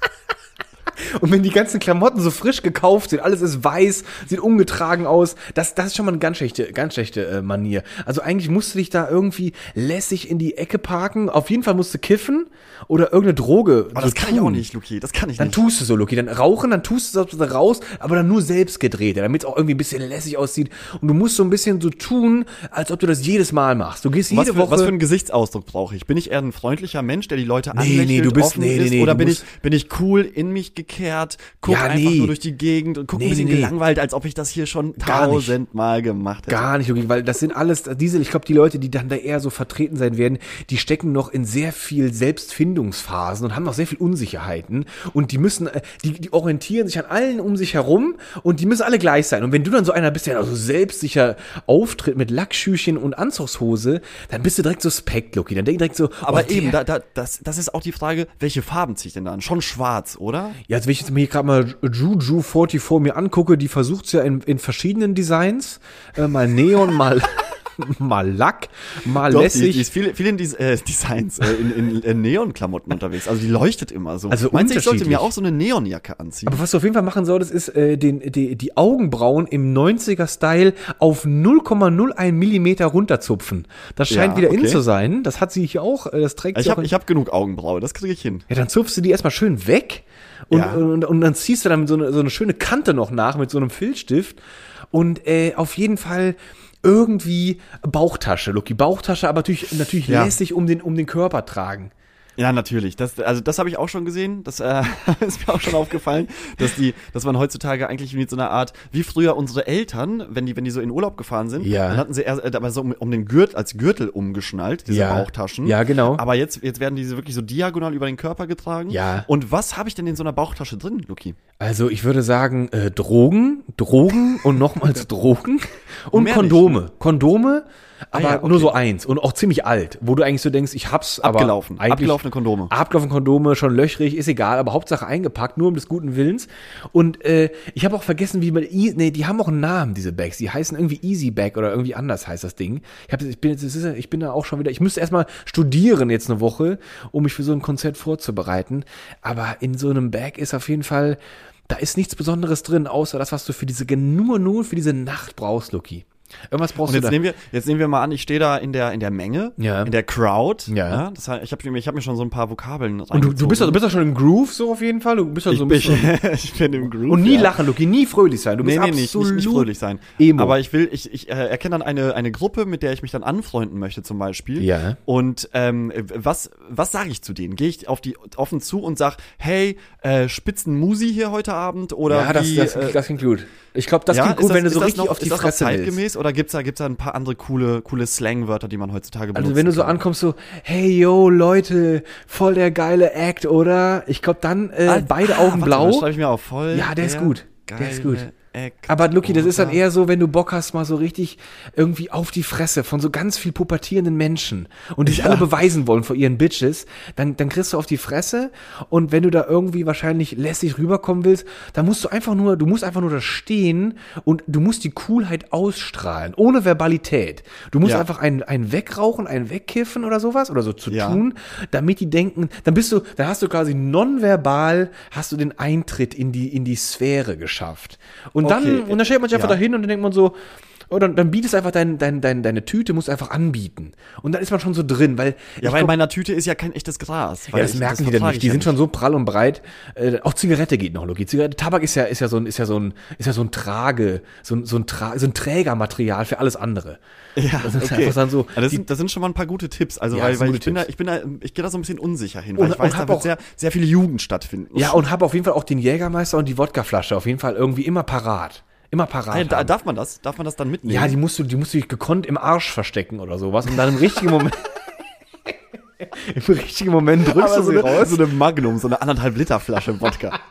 Und wenn die ganzen Klamotten so frisch gekauft sind, alles ist weiß, sieht ungetragen aus, das, das ist schon mal eine ganz schlechte, ganz schlechte äh, Manier. Also eigentlich musst du dich da irgendwie lässig in die Ecke parken. Auf jeden Fall musst du kiffen oder irgendeine Droge. Aber so das kann ich auch tun. nicht, Luki. Das kann ich Dann nicht. tust du so, Lucky. Dann rauchen, dann tust du es raus, aber dann nur selbst gedreht, damit es auch irgendwie ein bisschen lässig aussieht. Und du musst so ein bisschen so tun, als ob du das jedes Mal machst. Du gehst Was jede für, Woche. was für einen Gesichtsausdruck brauche ich? Bin ich eher ein freundlicher Mensch, der die Leute Nee, anlächelt, nee, du bist- offen nee, nee, nee, oder bin ich, bin ich cool in mich gekehrt, guck Ja, einfach nee. nur durch die Gegend und guck Nee, ein bisschen nee, gelangweilt, als ob ich das hier schon tausendmal gemacht hätte. Gar nicht, Lucky, weil das sind alles, diese, ich glaube, die Leute, die dann da eher so vertreten sein werden, die stecken noch in sehr viel Selbstfindungsphasen und haben noch sehr viel Unsicherheiten und die müssen, äh, die, die orientieren sich an allen um sich herum und die müssen alle gleich sein. Und wenn du dann so einer bist, der also selbstsicher auftritt mit Lackschüchen und Anzugshose, dann bist du direkt suspekt, Lucky. Dann denk direkt so, Aber oh, eben, da, da, das, das ist auch die Frage, welche Farben ziehe ich denn da an? Schon schwarz, oder? Ja, jetzt wenn ich jetzt mir hier gerade mal Juju 44 mir angucke, die versucht's ja in, in verschiedenen Designs, äh, mal Neon, mal *laughs* mal Lack, mal Doch, die, lässig. die ist viel, viel in Des äh, Designs, äh, in, in, in Neonklamotten unterwegs. Also die leuchtet immer so. Also Meinst du, ich sollte mir auch so eine Neonjacke anziehen? Aber was du auf jeden Fall machen solltest, ist äh, den, die, die Augenbrauen im 90er-Style auf 0,01 Millimeter runterzupfen. Das scheint Ja, wieder in okay. zu sein. Das hat sie hier auch, äh, das trägt ich sie auch habe in- ich hab genug Augenbraue, das kriege ich hin. Ja, dann zupfst du die erstmal schön weg und, Ja. und, und dann ziehst du dann so eine, so eine schöne Kante noch nach mit so einem Filzstift und äh, auf jeden Fall irgendwie Bauchtasche, Lucky. Bauchtasche, aber natürlich, natürlich Ja. lässig um den, um den Körper tragen. Ja, natürlich. Das, also das habe ich auch schon gesehen. Das äh, *laughs* ist mir auch schon aufgefallen, dass die, dass man heutzutage eigentlich mit so einer Art, wie früher unsere Eltern, wenn die, wenn die so in Urlaub gefahren sind, Ja. dann hatten sie erst, äh, aber so um, um den Gürtel als Gürtel umgeschnallt, diese Ja. Bauchtaschen. Ja, genau. Aber jetzt, jetzt werden diese wirklich so diagonal über den Körper getragen. Ja. Und was habe ich denn in so einer Bauchtasche drin, Luki? Also ich würde sagen, äh, Drogen, Drogen und nochmals *laughs* Drogen und mehr Kondome. Kondome, aber ja, okay. nur so eins und auch ziemlich alt, wo du eigentlich so denkst, ich hab's, aber Abgelaufen. Abgelaufene Kondome. Abgelaufene Kondome, schon löchrig, ist egal, aber Hauptsache eingepackt, nur um des guten Willens. Und äh, ich habe auch vergessen, wie man, nee, die haben auch einen Namen, diese Bags. Die heißen irgendwie Easy Bag oder irgendwie anders heißt das Ding. Ich, hab, ich bin jetzt, ich bin da auch schon wieder, ich müsste erstmal studieren jetzt eine Woche, um mich für so ein Konzert vorzubereiten. Aber in so einem Bag ist auf jeden Fall, da ist nichts Besonderes drin, außer das, was du für diese, nur, nur für diese Nacht brauchst, Lucky. Irgendwas brauchst Und du jetzt da. nehmen wir, jetzt nehmen wir mal an, ich stehe da in der, in der Menge, Ja. in der Crowd. Ja. das heißt, ich habe ich hab mir schon so ein paar Vokabeln Und du, du bist doch, du bist schon im Groove, so auf jeden Fall. Du bist doch so ein ich, bisschen. bin, *laughs* ich bin im Groove. Und nie ja. lachen, Lucky, nie fröhlich sein. Du bist Nee, nee, nicht, absolut nicht, nicht fröhlich sein. Emo. Aber ich will, ich, ich äh, erkenne dann eine, eine Gruppe, mit der ich mich dann anfreunden möchte, zum Beispiel. Ja. Und ähm, was, was sage ich zu denen? Gehe ich auf die offen zu und sag, hey, äh, spitzen Musi hier heute Abend? Oder ja, das, wie, das, äh, das klingt gut. Ich glaube, das ja, klingt gut, das, wenn du so das richtig noch, auf die ist das Fresse zeitgemäß oder gibt's da, gibt's da ein paar andere coole, coole Slangwörter, die man heutzutage benutzt? Also wenn du so ankommst, so, hey yo, Leute, voll der geile Act, oder? Ich glaube dann äh, beide Augen blau. schreibe ich mir auf voll. Ja, der ist gut. Der ist gut. Act, Aber Lucky, das ist dann eher so, wenn du Bock hast, mal so richtig irgendwie auf die Fresse von so ganz viel pubertierenden Menschen und die sich alle beweisen wollen vor ihren Bitches, dann, dann kriegst du auf die Fresse und wenn du da irgendwie wahrscheinlich lässig rüberkommen willst, dann musst du einfach nur, du musst einfach nur da stehen und du musst die Coolheit ausstrahlen, ohne Verbalität. Du musst Ja. einfach einen, einen wegrauchen, einen wegkiffen oder sowas oder so zu Ja. tun, damit die denken, dann bist du, dann hast du quasi nonverbal, hast du den Eintritt in die, in die Sphäre geschafft. Und dann, Okay. und dann stellt man sich einfach Ja. dahin und dann denkt man so, oh, dann, bietest einfach dein, dein, dein, deine Tüte, musst einfach anbieten. Und dann ist man schon so drin, weil. Ja, ich weil in meiner Tüte ist ja kein echtes Gras. ja, weil das ich- merken die dann nicht. ich Die ja sind schon so prall und breit. Äh, auch Zigarette geht noch, Logi. Zigarette, Tabak ist ja, ist ja so ein, ist ja so ein, ist ja so ein Trage, so ein, so ein, Tra so ein Trägermaterial für alles andere. Ja, Das ist okay. einfach dann so, Ja, das, die- sind, das sind schon mal ein paar gute Tipps. Also, Ja, weil, das sind weil gute ich bin da, ich bin da, ich gehe da so ein bisschen unsicher hin, Und- weil ich weiß, und da wird auch- sehr, sehr viel Jugend stattfinden. Ja, und hab auf jeden Fall auch den Jägermeister und die Wodkaflasche auf jeden Fall irgendwie immer parat. Immer parat. Ah, da, darf man das? Darf man das dann mitnehmen? Ja, die musst du, die musst du gekonnt im Arsch verstecken oder sowas und dann im richtigen Moment. *laughs* Im richtigen Moment drückst Aber du so sie eine, raus. so eine Magnum, so eine anderthalb Liter Flasche Wodka. *laughs*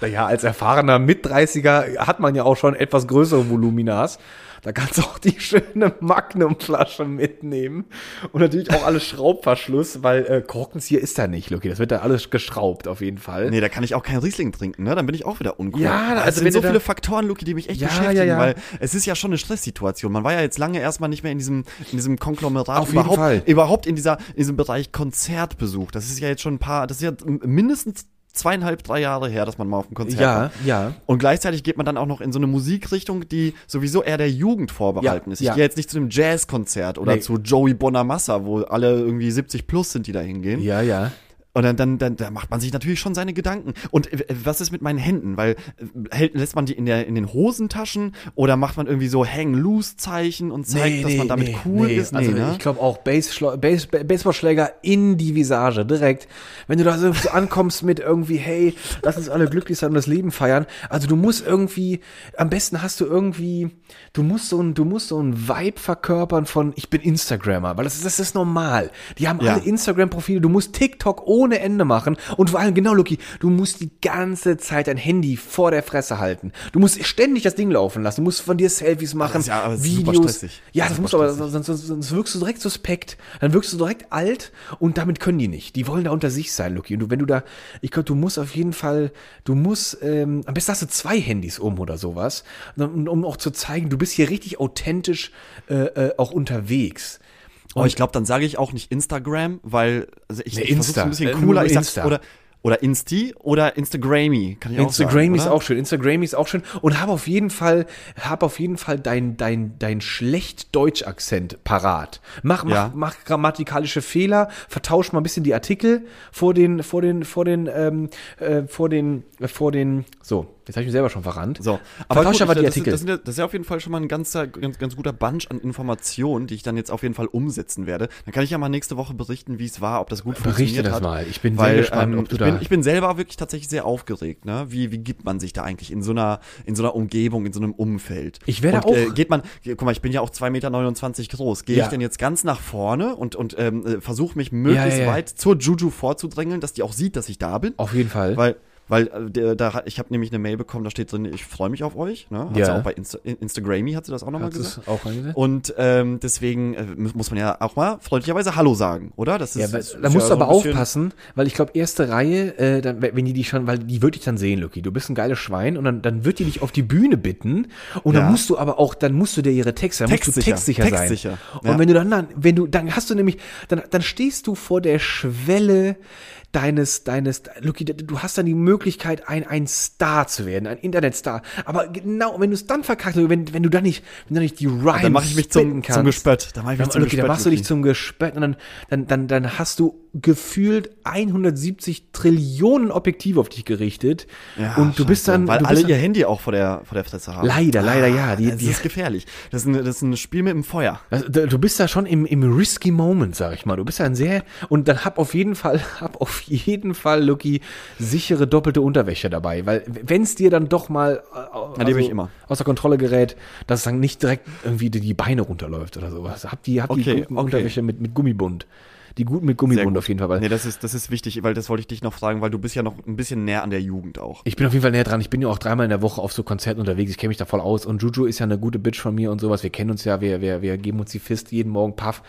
Naja, als erfahrener Mit-30er hat man ja auch schon etwas größere Voluminas. Da kannst du auch die schöne Magnum-Flasche mitnehmen. Und natürlich auch alles Schraubverschluss, weil äh, Korkenzieher ist da nicht, Lucky. Das wird da alles geschraubt auf jeden Fall. Nee, da kann ich auch kein Riesling trinken, ne? Dann bin ich auch wieder uncool. Ja, also also sind so viele Faktoren, Luki, die mich echt Ja, beschäftigen, ja, weil es ist ja schon eine Stresssituation. Man war ja jetzt lange erstmal nicht mehr in diesem, in diesem Konglomerat Auf jeden überhaupt, Fall. überhaupt in dieser, in diesem Bereich Konzertbesuch. Das ist ja jetzt schon ein paar, das ist ja mindestens zweieinhalb, drei Jahre her, dass man mal auf ein Konzert Ja, war. ja. Und gleichzeitig geht man dann auch noch in so eine Musikrichtung, die sowieso eher der Jugend vorbehalten Ja, ist. Ich ja. gehe jetzt nicht zu einem Jazzkonzert oder Nee. zu Joey Bonamassa, wo alle irgendwie 70 plus sind, die da hingehen. Ja, ja. Und dann, dann, dann, da macht man sich natürlich schon seine Gedanken. Und äh, was ist mit meinen Händen? Weil äh, hält, lässt man die in, der, in den Hosentaschen oder macht man irgendwie so Hang-Loose-Zeichen und zeigt, dass man damit cool ist? Nee, also ne? ich glaube auch Base, Base, Baseballschläger in die Visage direkt. Wenn du da so, so *laughs* ankommst mit irgendwie, hey, lass uns alle glücklich sein und das Leben feiern. Also du musst irgendwie, am besten hast du irgendwie, du musst so ein, du musst so ein Vibe verkörpern von, ich bin Instagrammer, weil das ist, das ist normal. Die haben Ja. alle Instagram-Profile. Du musst TikTok ohne ohne Ende machen. Und vor allem, genau, Luki, du musst die ganze Zeit dein Handy vor der Fresse halten. Du musst ständig das Ding laufen lassen. Du musst von dir Selfies machen, ist ja aber Videos. Ja, Das das musst aber, sonst, sonst, sonst wirkst du direkt suspekt. Dann wirkst du direkt alt und damit können die nicht. Die wollen da unter sich sein, Luki. Und du, wenn du da, ich glaube, du musst auf jeden Fall, du musst, ähm, am besten hast du zwei Handys um oder sowas, um, um auch zu zeigen, du bist hier richtig authentisch äh, äh, auch unterwegs. Aber ich glaube, dann sage ich auch nicht Instagram, weil also ich, Nee, ich Insta. ein bisschen Äh, cooler. Ich sag's, Insta. oder oder Insti oder Instagrammy, kann ich auch sagen. Instagram ist auch schön, Instagram ist auch schön und hab auf jeden Fall, hab auf jeden Fall dein, dein, dein schlecht Deutsch-Akzent parat. Mach, mach, Ja. mach grammatikalische Fehler, vertausch mal ein bisschen die Artikel vor den, vor den, vor den, ähm, äh, vor den, vor den, so, jetzt habe ich mich selber schon verrannt. So, Vertausch aber die das, ist- Artikel. Das, sind ja- das ist ja auf jeden Fall schon mal ein ganzer, ganz, ganz guter Bunch an Informationen, die ich dann jetzt auf jeden Fall umsetzen werde. Dann kann ich ja mal nächste Woche berichten, wie es war, ob das gut Berichte funktioniert das hat. mal. Ich bin sehr Weil, gespannt, ähm, ob du ich da- Bin, ich bin selber wirklich tatsächlich sehr aufgeregt. Ne? Wie, wie gibt man sich da eigentlich in so einer, in so einer Umgebung, in so einem Umfeld? Ich werde und, auch- Äh, geht man, guck mal, ich bin ja auch 2,29 Meter groß. Gehe Ja. ich denn jetzt ganz nach vorne und, und ähm, versuche mich möglichst ja, ja. weit zur Juju vorzudrängeln, dass die auch sieht, dass ich da bin? Auf jeden Fall. Weil, weil äh, da, ich habe nämlich eine Mail bekommen, da steht drin, ich freue mich auf euch. Ne? Hat Ja. sie auch bei Insta In- Instagrammy hat sie das auch nochmal gesagt. auch angesehen? Und ähm, deswegen äh, muss man ja auch mal freundlicherweise Hallo sagen, oder? Das Ja, ist, weil, ist da musst ja du aber aufpassen, weil ich glaube, erste Reihe, äh, dann, wenn die die schon, weil die wird dich dann sehen, Lucky. Du bist ein geiles Schwein und dann, dann wird die dich auf die Bühne bitten und Ja. dann musst du aber auch, dann musst du dir ihre Texte, dann musst du Textsicher, textsicher sein. textsicher, Und ja. wenn du dann, dann, wenn du, dann hast du nämlich, dann, dann stehst du vor der Schwelle deines, deines, Lucky, du hast dann die Möglichkeit, ein, ein Star zu werden, ein Internetstar. Aber genau, wenn du es dann verkackst, wenn, wenn du dann nicht, wenn du nicht die Rhymes Dann mache ich mich zum, zum Gespött. Dann mache ich mich dann, zum Lucky, dann Gespött. machst du dich Lucky. zum Gespött und dann, dann, dann, dann hast du gefühlt 170 Trillionen Objektive auf dich gerichtet Ja, und du bist scheiße, dann, weil du alle bist ihr Handy auch vor der vor der Fresse haben. Leider, leider, ja. Die- das die- ist gefährlich. Das ist, ein, das ist ein Spiel mit dem Feuer. Also, du bist da schon im, im risky Moment, sag ich mal. Du bist da ein sehr, und dann hab auf jeden Fall, *laughs* hab auf jeden Fall, Lucky, sichere doppelte Unterwäsche dabei. Weil, wenn es dir dann doch mal äh, Erlebe ich immer. außer Kontrolle gerät, dass es dann nicht direkt irgendwie die, die Beine runterläuft oder sowas. Hab die, hab die Okay, guten okay. Unterwäsche mit, mit Gummibund. Die gut mit Gummibund gut. auf jeden Fall. Weil Nee, das ist, das ist wichtig, weil das wollte ich dich noch fragen, weil du bist ja noch ein bisschen näher an der Jugend auch. Ich bin auf jeden Fall näher dran. Ich bin ja auch dreimal in der Woche auf so Konzerten unterwegs. Ich kenne mich da voll aus. Und Juju ist ja eine gute Bitch von mir und sowas. Wir kennen uns ja. Wir, wir, wir geben uns die Fist jeden Morgen, Puff.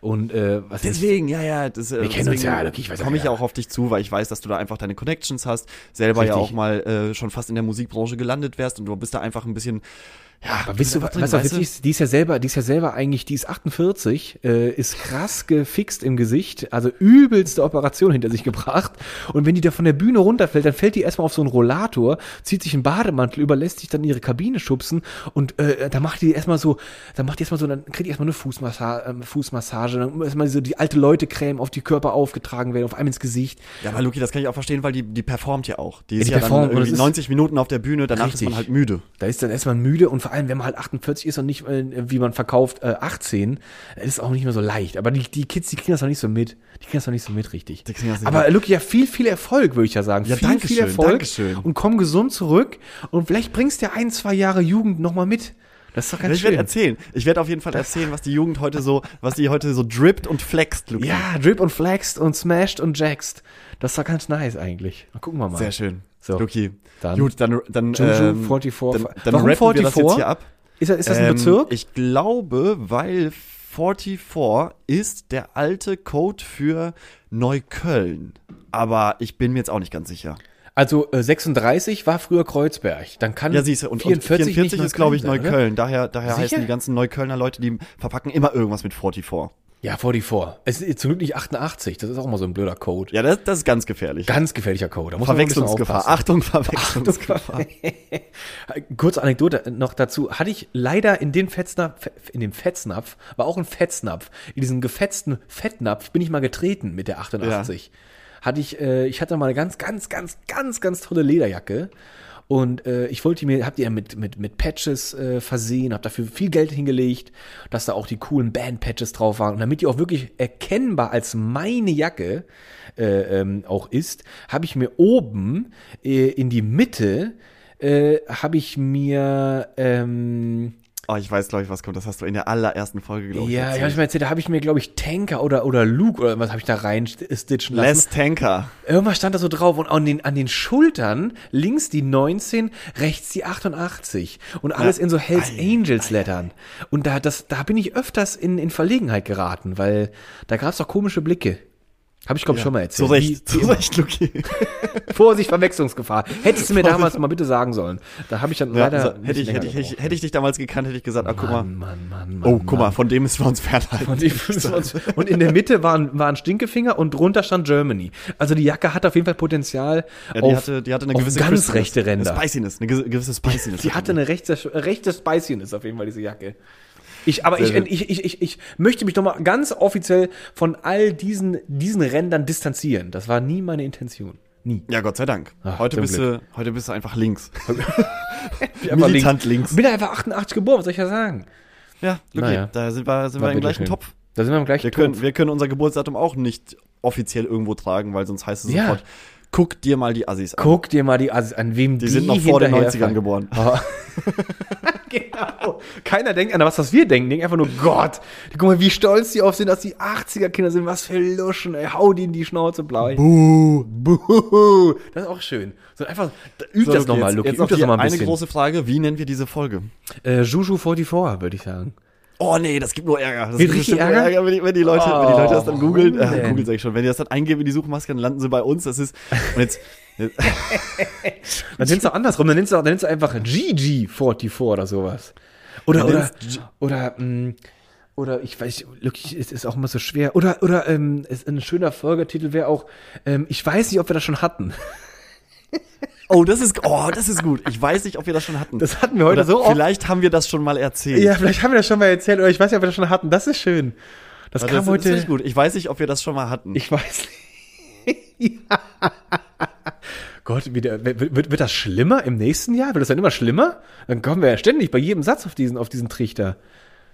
Und äh, was ist Deswegen, ja, ja, das, äh, Wir kennen uns ja, Lucky, ich weiß ja, komme ich ja ja. auch auf dich zu, weil ich weiß, dass du da einfach deine Connections hast, selber ja Richtig. auch mal äh, schon fast in der Musikbranche gelandet wärst und du bist da einfach ein bisschen, ja, Aber wisst ihr, was, drin, was auch weißt du? witzig ist? Die ist ja selber, die ist ja selber eigentlich, die ist 48, äh, ist krass gefixt im Gesicht, also übelste Operation hinter sich gebracht. Und wenn die da von der Bühne runterfällt, dann fällt die erstmal auf so einen Rollator, zieht sich einen Bademantel über, lässt sich dann in ihre Kabine schubsen und äh, da macht die erstmal so, dann macht die erstmal so, dann kriegt die erstmal eine Fußmassage, Fußmassage, dann muss erstmal so die alte Leute Creme auf die Körper aufgetragen werden, auf einem ins Gesicht. Ja, aber Luki, das kann ich auch verstehen, weil die, die performt ja auch. Die ist die ja, performt dann irgendwie es ist- 90 Minuten auf der Bühne, danach ist Richtig. man halt müde. Da ist dann erstmal müde und vor allem, wenn man halt 48 ist und nicht, äh, wie man verkauft, äh, 18, das ist auch nicht mehr so leicht. Aber die, die Kids, die kriegen das noch nicht so mit. Die kriegen das noch nicht so mit, richtig. Aber mit. Luke, ja, viel, viel Erfolg, würde ich ja sagen. Ja, viel, danke viel schön, Erfolg. danke schön. Und komm gesund zurück. Und vielleicht bringst du ja ein, zwei Jahre Jugend nochmal mit. Das ist doch ganz ich werde schön. erzählen. Ich werde auf jeden Fall erzählen, was die Jugend heute so, was die heute so drippt und flext, Luki. Ja, drip und flaxt und smashed und jackst. Das ist doch ganz nice eigentlich. Mal gucken wir mal. Sehr schön. So. Luki. Dann- Gut, dann, dann, Juju, ähm, 44. dann, dann Warum rappen wir das 44? jetzt hier ab. Ist, das- ist das ein Ähm, Bezirk? Ich glaube, weil 44 ist der alte Code für Neukölln. Aber ich bin mir jetzt auch nicht ganz sicher. Also äh, 36 war früher Kreuzberg. Dann kann Ja, siehst du, und 44, 44, 44 nicht ist, glaube ich, sein? Neukölln. Daher, daher Sicher? heißen die ganzen Neuköllner Leute, die verpacken immer irgendwas mit 44. Ja, 44. Es ist zum Glück nicht 88. Das ist auch immer so ein blöder Code. Ja, das, das ist ganz gefährlich. Ganz gefährlicher Code. Da muss Verwechslungsgefahr. Achtung, Verwechslungsgefahr. *laughs* Kurze Anekdote noch dazu. Hatte ich leider in den Fetznapf, in dem Fetznapf, war auch ein Fetznapf, in diesen gefetzten Fettnapf bin ich mal getreten mit der 88. Hatte ich, äh, ich hatte mal eine ganz, ganz, ganz, ganz, ganz tolle Lederjacke. Und äh, ich wollte die mir, hab die ja mit, mit, mit Patches äh, versehen, hab dafür viel Geld hingelegt, dass da auch die coolen Band-Patches drauf waren. Und damit die auch wirklich erkennbar als meine Jacke äh, ähm, auch ist, habe ich mir oben äh, in die Mitte äh, habe ich mir ähm, Oh, ich weiß, glaube ich, was kommt. Das hast du in der allerersten Folge, glaube ich. Ja, ich erzählt. habe ich mal erzählt, da habe ich mir, glaube ich, Tanker oder, oder Luke oder was habe ich da rein stitchen lassen. Les Tanker. Irgendwas stand da so drauf und an den, an den Schultern links die 19, rechts die 88 und alles Ja. in so Hells Ei, Angels Lettern. Und da, das, da bin ich öfters in, in Verlegenheit geraten, weil da gab es doch komische Blicke. Habe ich, glaube ich, schon mal Zu erzählt. Recht, Wie- zu Recht, Luki. *laughs* Vorsicht, Verwechslungsgefahr. Hättest du mir *laughs* damals mal bitte sagen sollen. Da habe ich dann Ja, leider. nicht hätte, ich, hätte, ich, hätte, ich, hätte ich dich damals gekannt, hätte ich gesagt, ah, guck mal. Mann, Mann, Mann. Oh, guck mal, Mann. von dem müssen wir uns fernhalten. Müssen wir uns- und in der Mitte waren, waren Stinkefinger und drunter stand Germany. Also die Jacke hat auf jeden Fall Potenzial Ja, die, auf, hatte, die hatte eine gewisse ganz rechte Ränder. Eine Spiciness, eine ge- gewisse Spiciness. Die hatte eine rechte, rechte Spiciness auf jeden Fall, diese Jacke. Ich, aber ich, schön. ich, ich, ich, ich möchte mich nochmal ganz offiziell von all diesen, diesen Rändern distanzieren. Das war nie meine Intention. Nie. Ja, Gott sei Dank. Ach, heute, bist du, heute bist du einfach links. *laughs* Militant links. Bin einfach 88 geboren, was soll ich ja sagen? Ja, Luki, Naja. da sind wir, sind wir im gleichen Topf. Da sind wir im gleichen Wir können, Topf. wir können unser Geburtsdatum auch nicht offiziell irgendwo tragen, weil sonst heißt es Ja. sofort, guck dir mal die Assis an. Guck dir mal die Assis an, wem die, Die sind noch vor den 90ern hinterherfallen. geboren. Oh. *laughs* genau. Keiner denkt an was, was wir denken. Denken einfach nur, Gott, guck mal, wie stolz die auf sind, dass die 80er-Kinder sind. Was für Luschen, ey. Hau die in die Schnauze blau. Buh. Buh. Das ist auch schön. So einfach, da, üb So, das nochmal, jetzt, Luki. jetzt Üb noch das hier nochmal ein eine bisschen. große Frage, wie nennen wir diese Folge? äh, Juju 44, würde ich sagen. Oh nee, das gibt nur Ärger. Das Gibt richtig nur Ärger? wenn, die, wenn, die Leute, Oh, wenn die Leute das dann warum googeln, äh, googeln sag ich schon, wenn die das dann eingeben in die Suchmaske, dann landen sie bei uns. Das ist, und jetzt, *laughs* Dann nennst du andersrum, dann nennst du, dann nennst du einfach GG44 oder sowas. Oder, oder, oder, mh, oder ich weiß, wirklich, es ist auch immer so schwer. Oder, oder, ähm, ein schöner Folgetitel wäre auch, ähm, ich weiß nicht, ob wir das schon hatten. *laughs* *laughs* oh, das ist, oh, das ist gut. Ich weiß nicht, ob wir das schon hatten. Das hatten wir heute Oder so oft. Vielleicht haben wir das schon mal erzählt. Ja, vielleicht haben wir das schon mal erzählt, oder ich weiß nicht, ob wir das schon hatten. Das ist schön. Das Aber kam das, das heute. ist gut. Ich weiß nicht, ob wir das schon mal hatten. Ich weiß nicht. *laughs* ja. Gott, wieder, wird, wird, wird das schlimmer im nächsten Jahr? Wird das dann immer schlimmer? Dann kommen wir ja ständig bei jedem Satz auf diesen, auf diesen Trichter.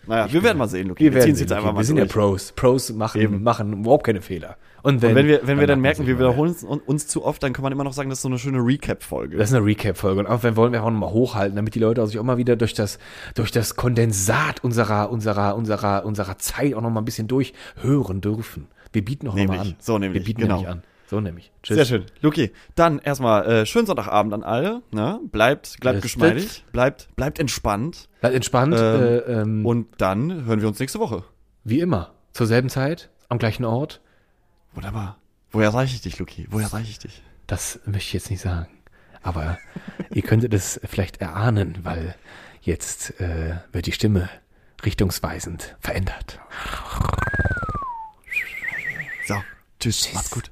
Naja, wir werden mal sehen, Luki. Wir, Wir, ziehen es jetzt einfach mal Wir sind ja durch. Pros. Pros machen, Eben. machen überhaupt keine Fehler. Und wenn, Und wenn wir, wenn wir dann merken, wir wiederholen uns, uns zu oft, dann kann man immer noch sagen, das ist so eine schöne Recap-Folge. Das ist eine Recap-Folge. Und auch wenn wollen wir auch nochmal hochhalten, damit die Leute sich auch mal wieder durch das, durch das Kondensat unserer, unserer, unserer, unserer Zeit auch nochmal ein bisschen durchhören dürfen. Wir bieten auch nochmal an. So nämlich, Wir bieten genau. nämlich an. So nämlich. Tschüss. Sehr schön. Luki, dann erstmal äh, schönen Sonntagabend an alle. Ne? Bleibt, bleibt Alles geschmeidig, bleibt, bleibt entspannt. Bleibt entspannt. Ähm, äh, ähm, Und dann hören wir uns nächste Woche. wie immer. Zur selben Zeit, am gleichen Ort. Wunderbar. Woher erreiche ich dich, Luki? Woher erreiche ich dich? Das möchte ich jetzt nicht sagen. Aber ihr könntet es vielleicht erahnen, weil jetzt äh, wird die Stimme richtungsweisend verändert. So, tschüss. Macht's gut.